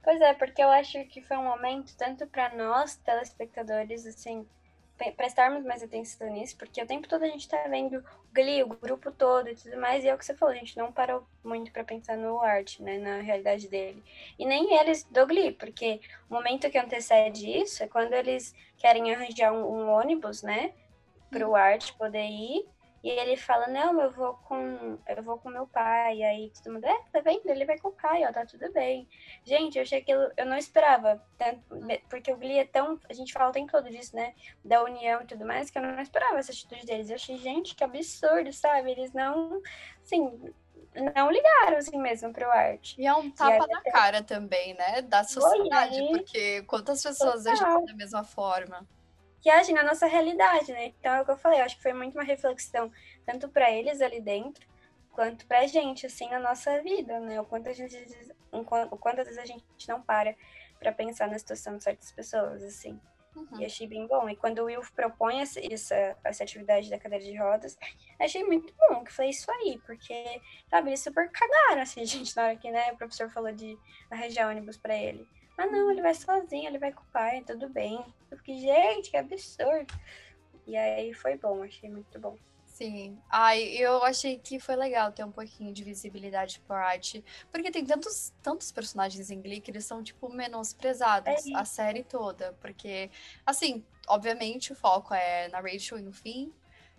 Pois é, porque eu acho que foi um momento, tanto para nós, telespectadores, assim, prestarmos mais atenção nisso, porque o tempo todo a gente tá vendo o Glee, o grupo todo e tudo mais, e é o que você falou, a gente não parou muito para pensar no art, né, na realidade dele. E nem eles do Glee, porque o momento que antecede isso é quando eles querem arranjar um, um ônibus, né, pro uhum. art poder ir, e ele fala, não, eu vou com eu vou com meu pai. E aí todo mundo, é, tá vendo? Ele vai com o pai, ó, tá tudo bem. Gente, eu achei que eu, eu não esperava, tanto, porque o Glee é tão. A gente fala o tempo todo disso, né? Da união e tudo mais, que eu não esperava essa atitude deles. Eu achei, gente, que absurdo, sabe? Eles não. Assim, não ligaram assim mesmo pro arte. E é um tapa na até... cara também, né? Da sociedade, porque quantas pessoas Total. agem da mesma forma que agem na nossa realidade, né? Então é o que eu falei, eu acho que foi muito uma reflexão, tanto para eles ali dentro, quanto pra gente, assim, na nossa vida, né? O quanto, a gente, o quanto às vezes a gente não para para pensar na situação de certas pessoas, assim. Uhum. E achei bem bom. E quando o Will propõe essa, essa atividade da cadeira de rodas, achei muito bom que foi isso aí, porque, sabe, eles super cagaram, assim, gente, na hora que, né, o professor falou de arranjar ônibus para ele. Ah, não, ele vai sozinho, ele vai com o pai, tudo bem. Eu fiquei, gente, que absurdo. E aí foi bom, achei muito bom. Sim. Ai, eu achei que foi legal ter um pouquinho de visibilidade por arte. Porque tem tantos, tantos personagens em Glee que eles são, tipo, menosprezados é a série toda. Porque, assim, obviamente o foco é na Rachel e no fim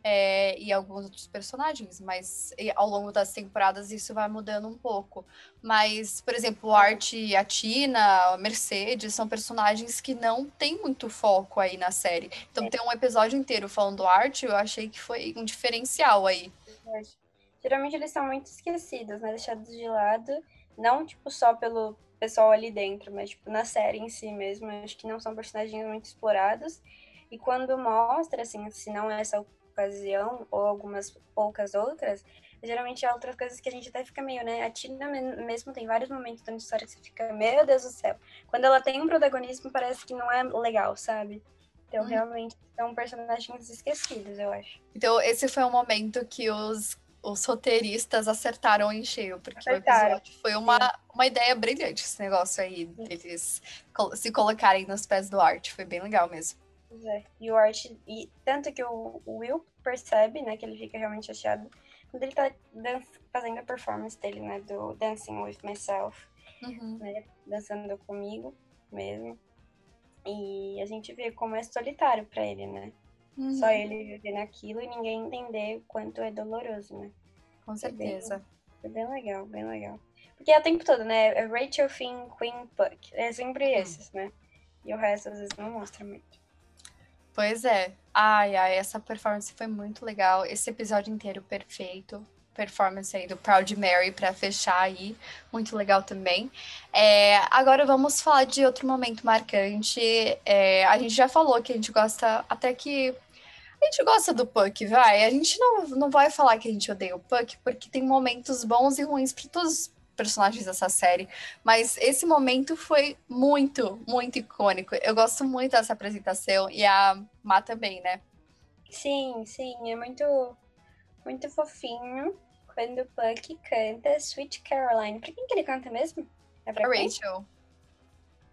é, e alguns outros personagens, mas ao longo das temporadas isso vai mudando um pouco. Mas, por exemplo, o Art a Tina, a Mercedes, são personagens que não tem muito foco aí na série. Então, é. ter um episódio inteiro falando do Art, eu achei que foi um diferencial aí. Geralmente eles são muito esquecidos, né? Deixados de lado. Não, tipo, só pelo pessoal ali dentro, mas, tipo, na série em si mesmo. Acho que não são personagens muito explorados. E quando mostra, assim, se não é essa ocasião, ou algumas poucas outras, geralmente é outras coisas que a gente até fica meio, né? A Tina mesmo tem vários momentos da história que você fica, meu Deus do céu. Quando ela tem um protagonismo, parece que não é legal, sabe? Então, hum. realmente, são personagens esquecidos, eu acho. Então, esse foi um momento que os, os roteiristas acertaram em cheio, porque acertaram. o episódio foi uma, uma ideia brilhante, esse negócio aí, Sim. deles se colocarem nos pés do arte. Foi bem legal mesmo. É. E o Art, e tanto que o, o, Will percebe, né, que ele fica realmente chateado quando ele tá fazendo a performance dele, né, do Dancing with Myself, uhum. né, dançando comigo mesmo. E a gente vê como é solitário para ele, né? Uhum. Só ele viver naquilo e ninguém entender o quanto é doloroso, né? Com certeza. É bem, é bem legal, bem legal. Porque é o tempo todo, né? É Rachel, Finn, Queen, Puck. É sempre uhum. esses, né? E o resto às vezes não mostra muito. Pois é. Ai, ai, essa performance foi muito legal. Esse episódio inteiro perfeito. Performance aí do Proud Mary para fechar aí. Muito legal também. É, agora vamos falar de outro momento marcante. É, a gente já falou que a gente gosta até que. A gente gosta do Puck, vai. A gente não, não vai falar que a gente odeia o Puck, porque tem momentos bons e ruins para todos personagens dessa série, mas esse momento foi muito, muito icônico. Eu gosto muito dessa apresentação e a Má também, né? Sim, sim, é muito, muito fofinho quando o Puck canta Sweet Caroline. Pra quem que ele canta mesmo? É pra, pra Rachel.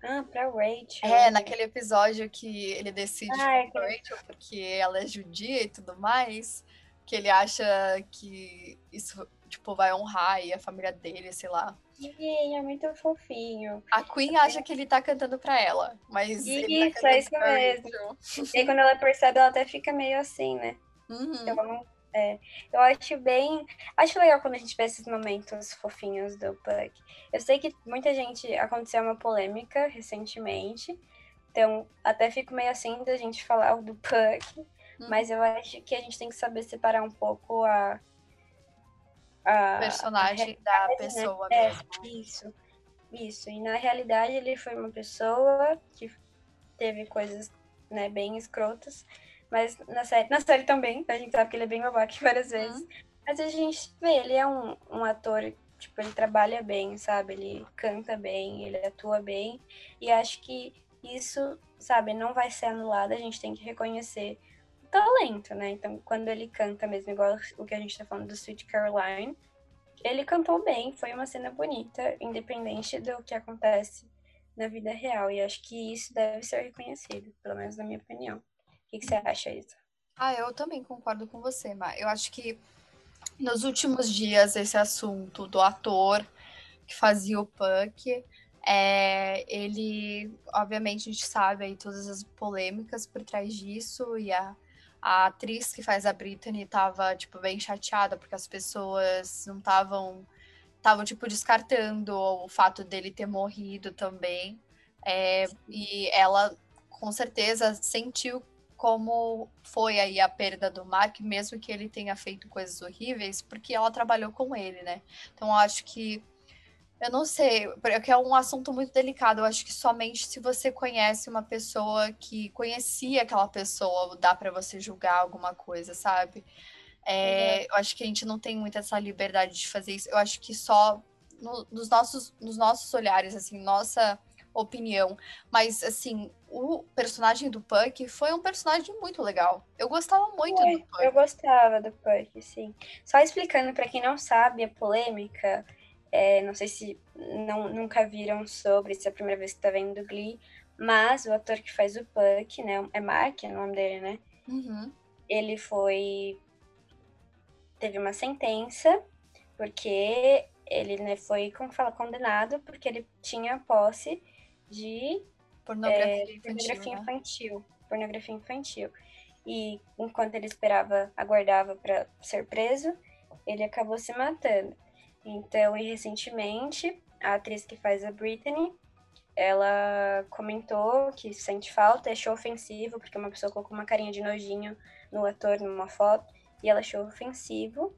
Ah, pra Rachel. É, naquele episódio que ele decide ah, é que... Rachel porque ela é judia e tudo mais, que ele acha que isso, tipo, vai honrar e a família dele, sei lá. Sim, é muito fofinho. A Queen acha que ele tá cantando pra ela, mas. Isso, tá é isso mesmo. E aí, quando ela percebe, ela até fica meio assim, né? Uhum. Então, é, eu acho bem. Acho legal quando a gente vê esses momentos fofinhos do Puck. Eu sei que muita gente. Aconteceu uma polêmica recentemente. Então, até fico meio assim da gente falar do Puck. Uhum. Mas eu acho que a gente tem que saber separar um pouco a. a personagem a da né? pessoa né? mesmo. É, isso. Isso. E na realidade ele foi uma pessoa que teve coisas né, bem escrotas. Mas na série, na série também, a gente sabe que ele é bem babaca várias uhum. vezes. Mas a gente vê, ele é um, um ator, tipo, ele trabalha bem, sabe? Ele canta bem, ele atua bem. E acho que isso, sabe, não vai ser anulado, a gente tem que reconhecer talento, né? Então, quando ele canta mesmo, igual o que a gente tá falando do Sweet Caroline, ele cantou bem, foi uma cena bonita, independente do que acontece na vida real. E acho que isso deve ser reconhecido, pelo menos na minha opinião que, que você acha, Isa? Ah, eu também concordo com você, mas eu acho que nos últimos dias esse assunto do ator que fazia o punk, é, ele, obviamente, a gente sabe aí todas as polêmicas por trás disso e a, a atriz que faz a Britney tava, tipo, bem chateada porque as pessoas não estavam, estavam, tipo, descartando o fato dele ter morrido também. É, e ela, com certeza, sentiu como foi aí a perda do Mark, mesmo que ele tenha feito coisas horríveis, porque ela trabalhou com ele, né? Então acho que eu não sei, porque é um assunto muito delicado. Eu acho que somente se você conhece uma pessoa que conhecia aquela pessoa, dá para você julgar alguma coisa, sabe? É, uhum. Eu acho que a gente não tem muito essa liberdade de fazer isso. Eu acho que só no, nos, nossos, nos nossos olhares, assim, nossa opinião. Mas, assim, o personagem do Puck foi um personagem muito legal. Eu gostava muito foi, do Puck. Eu gostava do Puck, sim. Só explicando para quem não sabe a polêmica, é, não sei se não, nunca viram sobre, se é a primeira vez que tá vendo Glee, mas o ator que faz o Puck, né, é Mark, é o nome dele, né? Uhum. Ele foi... teve uma sentença, porque ele né, foi, como fala, condenado, porque ele tinha posse de pornografia, é, infantil, pornografia né? infantil. Pornografia infantil. E enquanto ele esperava, aguardava para ser preso, ele acabou se matando. Então, e recentemente, a atriz que faz a Britney, ela comentou que sente falta, achou ofensivo, porque uma pessoa colocou uma carinha de nojinho no ator numa foto, e ela achou ofensivo.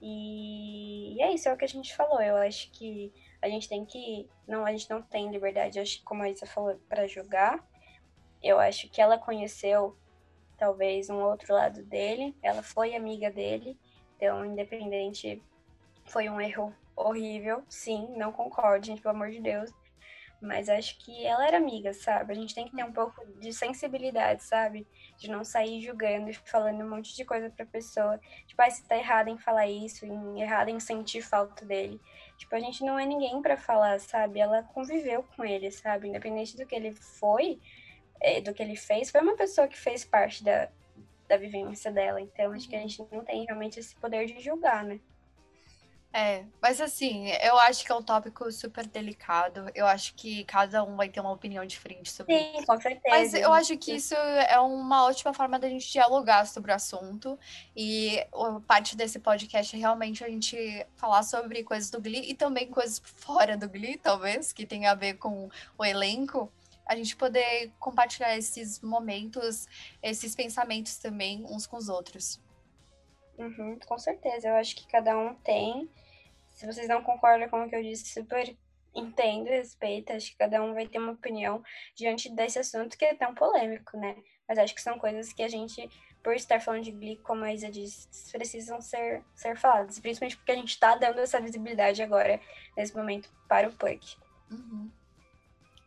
E, e é isso, é o que a gente falou. Eu acho que a gente tem que. Não, a gente não tem liberdade, acho, como a Isa falou, para julgar. Eu acho que ela conheceu talvez um outro lado dele, ela foi amiga dele, então, independente, foi um erro horrível, sim, não concordo, gente, pelo amor de Deus. Mas acho que ela era amiga, sabe? A gente tem que ter um pouco de sensibilidade, sabe? De não sair julgando e falando um monte de coisa pra pessoa. Tipo, ah, você tá errada em falar isso, em, errada em sentir falta dele. Tipo, a gente não é ninguém para falar, sabe? Ela conviveu com ele, sabe? Independente do que ele foi, é, do que ele fez, foi uma pessoa que fez parte da, da vivência dela. Então, acho que a uhum. gente não tem realmente esse poder de julgar, né? É, mas assim, eu acho que é um tópico super delicado. Eu acho que cada um vai ter uma opinião diferente sobre Sim, isso. com certeza. Mas eu acho que isso é uma ótima forma da gente dialogar sobre o assunto. E parte desse podcast é realmente a gente falar sobre coisas do Glee e também coisas fora do Glee, talvez, que tem a ver com o elenco. A gente poder compartilhar esses momentos, esses pensamentos também uns com os outros. Uhum, com certeza, eu acho que cada um tem. Se vocês não concordam com o que eu disse, super entendo respeito. Acho que cada um vai ter uma opinião diante desse assunto que é tão polêmico, né? Mas acho que são coisas que a gente, por estar falando de Glee, como a Isa disse, precisam ser, ser faladas. Principalmente porque a gente tá dando essa visibilidade agora, nesse momento, para o Puck. Uhum.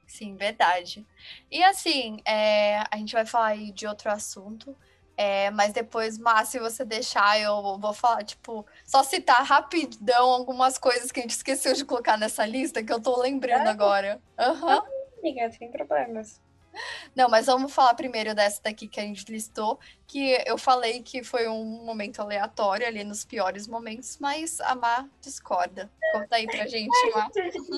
Sim, verdade. E assim, é, a gente vai falar aí de outro assunto É, mas depois, mas se você deixar, eu vou falar, tipo, só citar rapidão algumas coisas que a gente esqueceu de colocar nessa lista que eu tô lembrando é. agora. Aham. Uhum. sem problemas. Não, mas vamos falar primeiro dessa daqui que a gente listou, que eu falei que foi um momento aleatório ali nos piores momentos, mas a Má discorda. Conta aí pra gente, Má.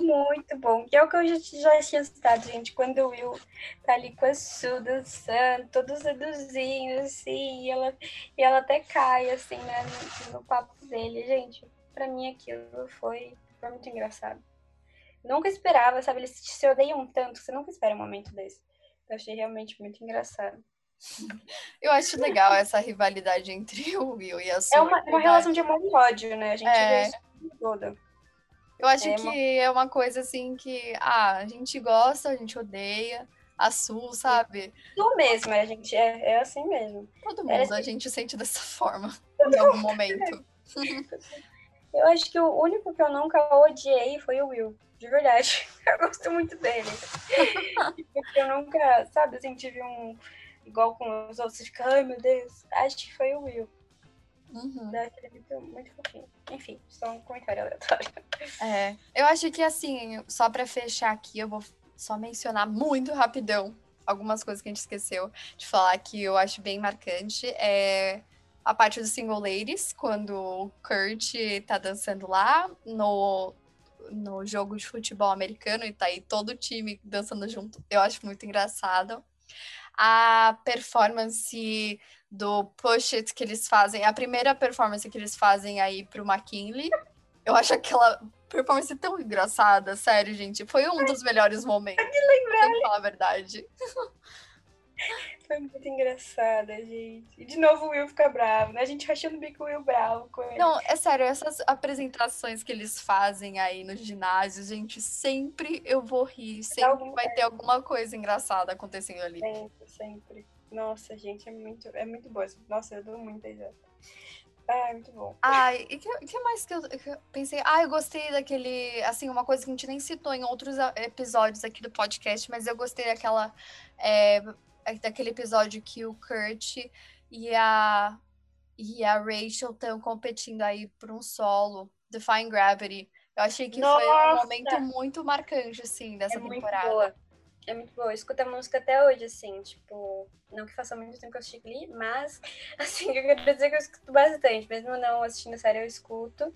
Muito bom. Que é o que eu já, já tinha citado, gente, quando o Will tá ali com a Su dançando, todo seduzinho, assim, e ela, e ela até cai, assim, né, no, no papo dele. Gente, pra mim aquilo foi, foi muito engraçado. Nunca esperava, sabe? Eles se odeiam tanto, você nunca espera um momento desse. Eu achei realmente muito engraçado. Eu acho legal essa rivalidade entre o Will e a Sue. É uma, uma relação de amor e ódio, né? A gente é. vê isso toda. Eu acho é que uma... é uma coisa assim que ah, a gente gosta, a gente odeia. A Sul, sabe? Tu mesmo, a gente é, é assim mesmo. Todo mundo, é assim. a gente sente dessa forma em algum momento. Eu acho que o único que eu nunca odiei foi o Will de verdade. Eu gosto muito dele. Porque eu nunca, sabe, assim, tive um. Igual com os outros, fica, ai meu Deus. Acho que foi o Will. Uhum. Ele muito, muito fofinho. Enfim, só um comentário aleatório. É, eu acho que assim, só pra fechar aqui, eu vou só mencionar muito rapidão algumas coisas que a gente esqueceu de falar que eu acho bem marcante. É a parte do Single Ladies, quando o Kurt tá dançando lá no no jogo de futebol americano e tá aí todo o time dançando junto. Eu acho muito engraçado. A performance do Push It que eles fazem, a primeira performance que eles fazem aí pro McKinley, eu acho aquela performance tão engraçada, sério, gente. Foi um dos melhores momentos. Que lembrar. Tem que falar a verdade. Foi muito engraçada, gente. E de novo o Will fica bravo, né? A gente rachando o bico o Will bravo com ele. Não, é sério, essas apresentações que eles fazem aí no ginásio, gente, sempre eu vou rir. Sempre vai ter alguma coisa engraçada acontecendo ali. Sempre, sempre. Nossa, gente, é muito, é muito boa. Nossa, eu dou muita risada. Ah, muito bom. Ai, e o que, que, mais que eu, que eu, pensei? Ah, eu gostei daquele. Assim, uma coisa que a gente nem citou em outros episódios aqui do podcast, mas eu gostei daquela. É, daquele episódio que o Kurt e a, e a Rachel estão competindo aí por um solo, Define Gravity. Eu achei que Nossa! foi um momento muito marcante, assim, dessa é temporada. Muito boa. É muito boa. Eu escuto a música até hoje, assim, tipo, não que faça muito tempo que eu assisti Glee, mas, assim, eu quero dizer que eu escuto bastante. Mesmo não assistindo a série, eu escuto.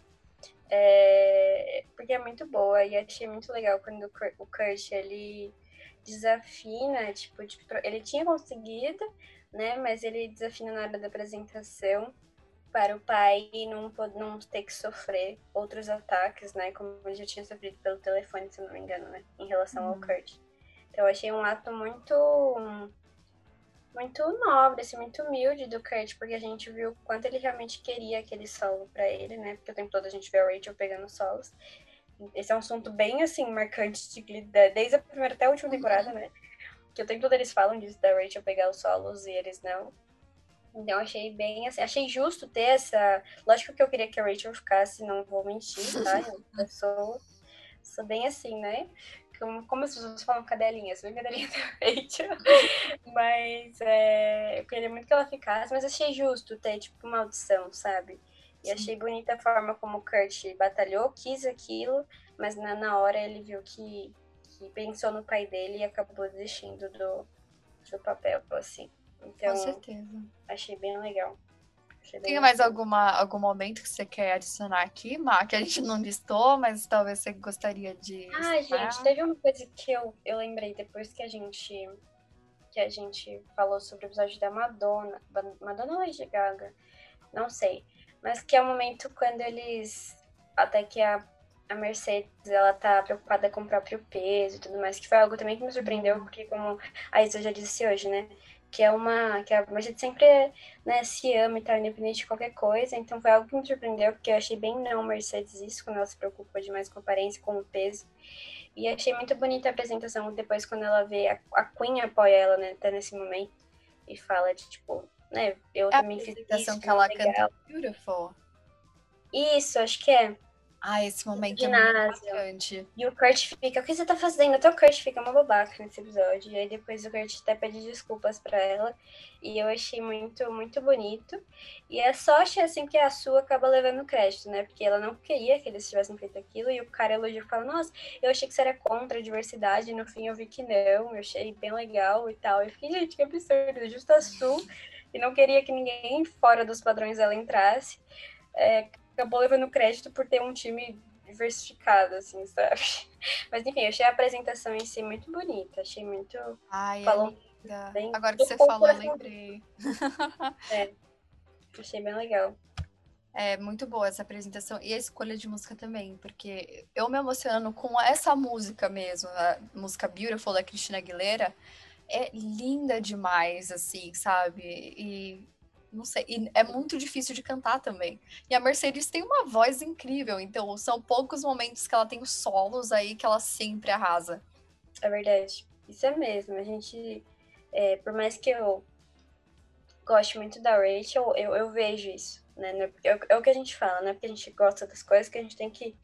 É... Porque é muito boa e achei muito legal quando o Kurt, ele desafina, tipo, de, ele tinha conseguido, né, mas ele desafina na hora da apresentação para o pai não, não ter que sofrer outros ataques, né, como ele já tinha sofrido pelo telefone, se não me engano, né, em relação uhum. ao Kurt. Então eu achei um ato muito muito nobre, assim, muito humilde do Kurt, porque a gente viu o quanto ele realmente queria aquele solo para ele, né? Porque o tempo todo a gente vê a Rachel pegando solos. Esse é um assunto bem, assim, marcante de, desde a primeira até a última temporada, né? Que o tempo todo eles falam disso, da Rachel pegar os solos e eles não. Então, achei bem, assim, achei justo ter essa... Lógico que eu queria que a Rachel ficasse, não vou mentir, tá? Eu sou, sou bem assim, né? Como, como as pessoas falam cadelinha, sou bem cadelinha da Rachel. mas é, eu queria muito que ela ficasse, mas achei justo ter, tipo, uma audição, sabe? E achei bonita a forma como o Kurt batalhou, quis aquilo, mas na, na hora ele viu que, que pensou no pai dele e acabou desistindo do, do papel, assim. Então, Com certeza. Achei bem legal. Achei bem Tem mais alguma, algum momento que você quer adicionar aqui, Má, que a gente não listou, mas talvez você gostaria de. Ah, gente, teve uma coisa que eu, eu lembrei depois que a gente que a gente falou sobre o episódio da Madonna. Madonna ou Lady Gaga? Não sei mas que é o momento quando eles. Até que a, a Mercedes ela tá preocupada com o próprio peso e tudo mais, que foi algo também que me surpreendeu, uhum. porque como a Isa já disse hoje, né? Que é uma. que a Mercedes sempre né, se ama e tal, independente de qualquer coisa. Então foi algo que me surpreendeu, porque eu achei bem não Mercedes isso, quando ela se preocupa demais com a aparência, com o peso. E achei muito bonita a apresentação depois quando ela vê a, a Queen apoia ela, né, até nesse momento. E fala de tipo, né? Eu é também fiz isso. que ela legal. canta Beautiful. Isso, acho que é. Ah, esse momento é muito importante. E o Kurt fica, o que você tá fazendo? Até o Kurt fica uma babaca nesse episódio. E aí depois o Kurt até pede desculpas pra ela. E eu achei muito, muito bonito. E é só achei assim que a sua acaba levando crédito, né? Porque ela não queria que eles tivessem feito aquilo. E o cara elogiou e fala, nossa, eu achei que você era contra a diversidade. E no fim eu vi que não. Eu achei bem legal e tal. E fiquei, gente, que absurdo. Justo a Su, e não queria que ninguém fora dos padrões dela entrasse. É, acabou levando crédito por ter um time diversificado, assim, sabe? Mas enfim, eu achei a apresentação em si muito bonita, achei muito. Ai, falou bem, Agora que você falou, eu lembrei. é, achei bem legal. É muito boa essa apresentação e a escolha de música também, porque eu me emocionando com essa música mesmo, a música Beautiful da Cristina Aguilera, é linda demais, assim, sabe? E não sei, e é muito difícil de cantar também. E a Mercedes tem uma voz incrível, então são poucos momentos que ela tem os solos aí que ela sempre arrasa. É verdade, isso é mesmo. A gente, é, por mais que eu goste muito da Rachel, eu, eu vejo isso, né? É, é, é o que a gente fala, né? Porque a gente gosta das coisas que a gente tem que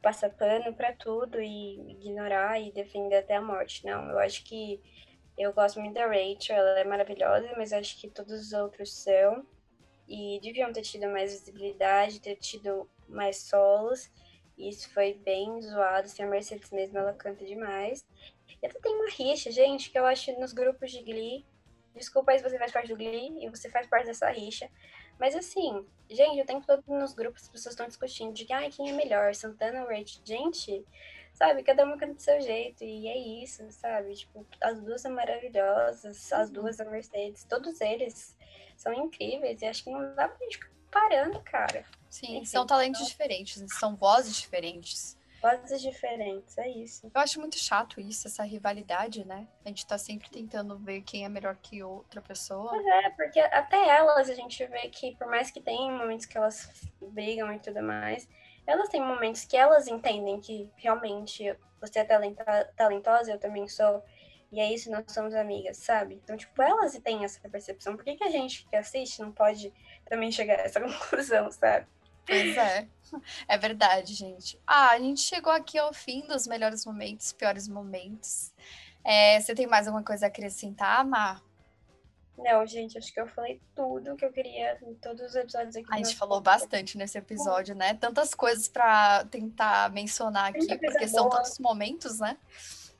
passar pano para tudo e ignorar e defender até a morte. Não, eu acho que eu gosto muito da Rachel, ela é maravilhosa, mas acho que todos os outros são. E deviam ter tido mais visibilidade, ter tido mais solos. Isso foi bem zoado. Assim, a Mercedes mesmo, ela canta demais. E até tem uma rixa, gente, que eu acho nos grupos de Glee. Desculpa aí se você faz parte do Glee e você faz parte dessa rixa. Mas assim, gente, o tempo todo nos grupos as pessoas estão discutindo de que, ai, quem é melhor, Santana ou Rachel? Gente, sabe? Cada uma canta do seu jeito, e é isso, sabe? Tipo, as duas são maravilhosas, as uhum. duas são Mercedes, todos eles são incríveis, e acho que não dá pra gente ficar parando, cara. Sim, Enfim, são talentos então... diferentes, são vozes diferentes. Vozes diferentes, é isso. Eu acho muito chato isso, essa rivalidade, né? A gente tá sempre tentando ver quem é melhor que outra pessoa. Pois é, porque até elas a gente vê que, por mais que tem momentos que elas brigam e tudo mais, elas têm momentos que elas entendem que realmente você é talentosa, eu também sou, e é isso, nós somos amigas, sabe? Então, tipo, elas têm essa percepção. Por que, que a gente que assiste não pode também chegar a essa conclusão, sabe? Pois é. É verdade, gente. Ah, a gente chegou aqui ao fim dos melhores momentos, piores momentos. É, você tem mais alguma coisa a acrescentar, Mar? Não, gente, acho que eu falei tudo que eu queria em todos os episódios aqui. A gente falou bastante nesse episódio, né? Tantas coisas para tentar mencionar aqui, porque são tantos momentos, né?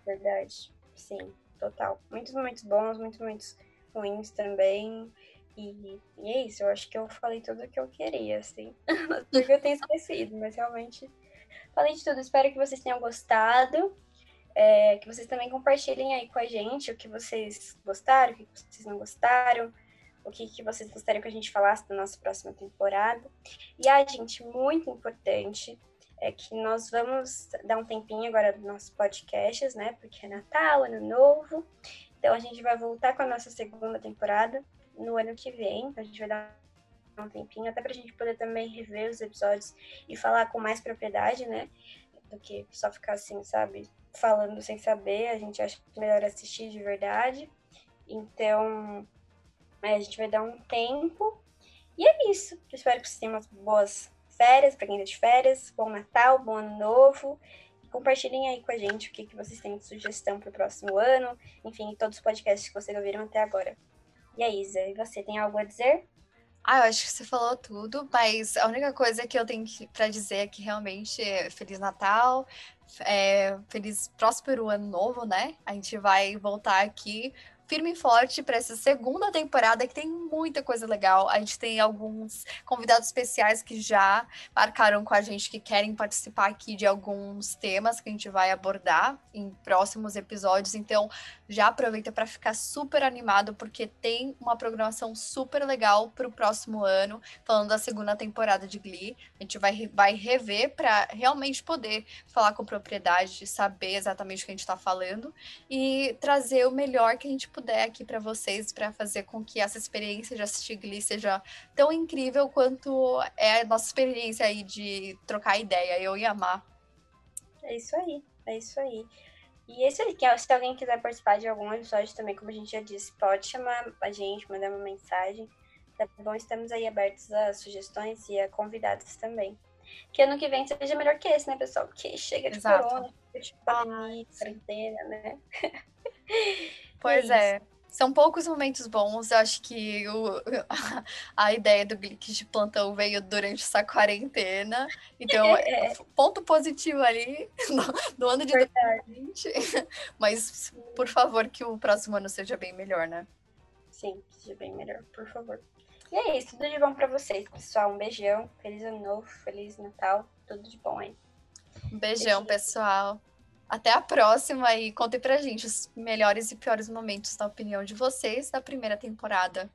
Verdade, sim, total. Muitos momentos bons, muitos momentos ruins também. E, e é isso, eu acho que eu falei tudo o que eu queria, assim. porque eu tenho esquecido, mas realmente falei de tudo. Espero que vocês tenham gostado. É, que vocês também compartilhem aí com a gente o que vocês gostaram, o que vocês não gostaram, o que, que vocês gostariam que a gente falasse da nossa próxima temporada. E a gente, muito importante, é que nós vamos dar um tempinho agora dos nossos podcasts, né? Porque é Natal, Ano Novo. Então a gente vai voltar com a nossa segunda temporada no ano que vem. Então a gente vai dar um tempinho, até para a gente poder também rever os episódios e falar com mais propriedade, né? Do que só ficar assim, sabe? Falando sem saber, a gente acha melhor assistir de verdade. Então, a gente vai dar um tempo. E é isso. Eu espero que vocês tenham umas boas férias, para quem tá de férias. Bom Natal, bom Ano Novo. Compartilhem aí com a gente o que, que vocês têm de sugestão para o próximo ano. Enfim, todos os podcasts que vocês ouviram até agora. E aí, Isa, e você tem algo a dizer? Ah, eu acho que você falou tudo, mas a única coisa que eu tenho para dizer é que realmente é Feliz Natal, é, feliz, próspero ano novo, né? A gente vai voltar aqui firme e forte para essa segunda temporada que tem muita coisa legal. A gente tem alguns convidados especiais que já marcaram com a gente que querem participar aqui de alguns temas que a gente vai abordar em próximos episódios. Então, já aproveita para ficar super animado porque tem uma programação super legal para o próximo ano, falando da segunda temporada de Glee. A gente vai, vai rever para realmente poder falar com propriedade, saber exatamente o que a gente está falando e trazer o melhor que a gente puder aqui para vocês para fazer com que essa experiência de assistir Glee seja tão incrível quanto é a nossa experiência aí de trocar ideia, eu e amar. É isso aí, é isso aí. E esse aqui, se alguém quiser participar de algum episódio também, como a gente já disse, pode chamar a gente, mandar uma mensagem. Tá bom? Estamos aí abertos a sugestões e a convidados também. que ano que vem seja melhor que esse, né, pessoal? Porque chega de Exato. corona, de pandemia, quarentena, né? Pois é. é. São poucos momentos bons. Eu acho que o, a ideia do Glick de plantão veio durante essa quarentena. Então, é. ponto positivo ali no, no ano de Verdade. 2020. Mas, por favor, que o próximo ano seja bem melhor, né? Sim, seja bem melhor, por favor. E é isso, tudo de bom para vocês, pessoal. Um beijão, feliz ano novo, feliz Natal, tudo de bom aí. Um beijão, pessoal. Até a próxima e contem pra gente os melhores e piores momentos, na opinião de vocês, da primeira temporada.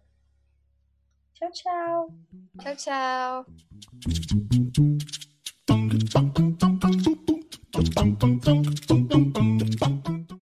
Tchau, tchau. Tchau, tchau.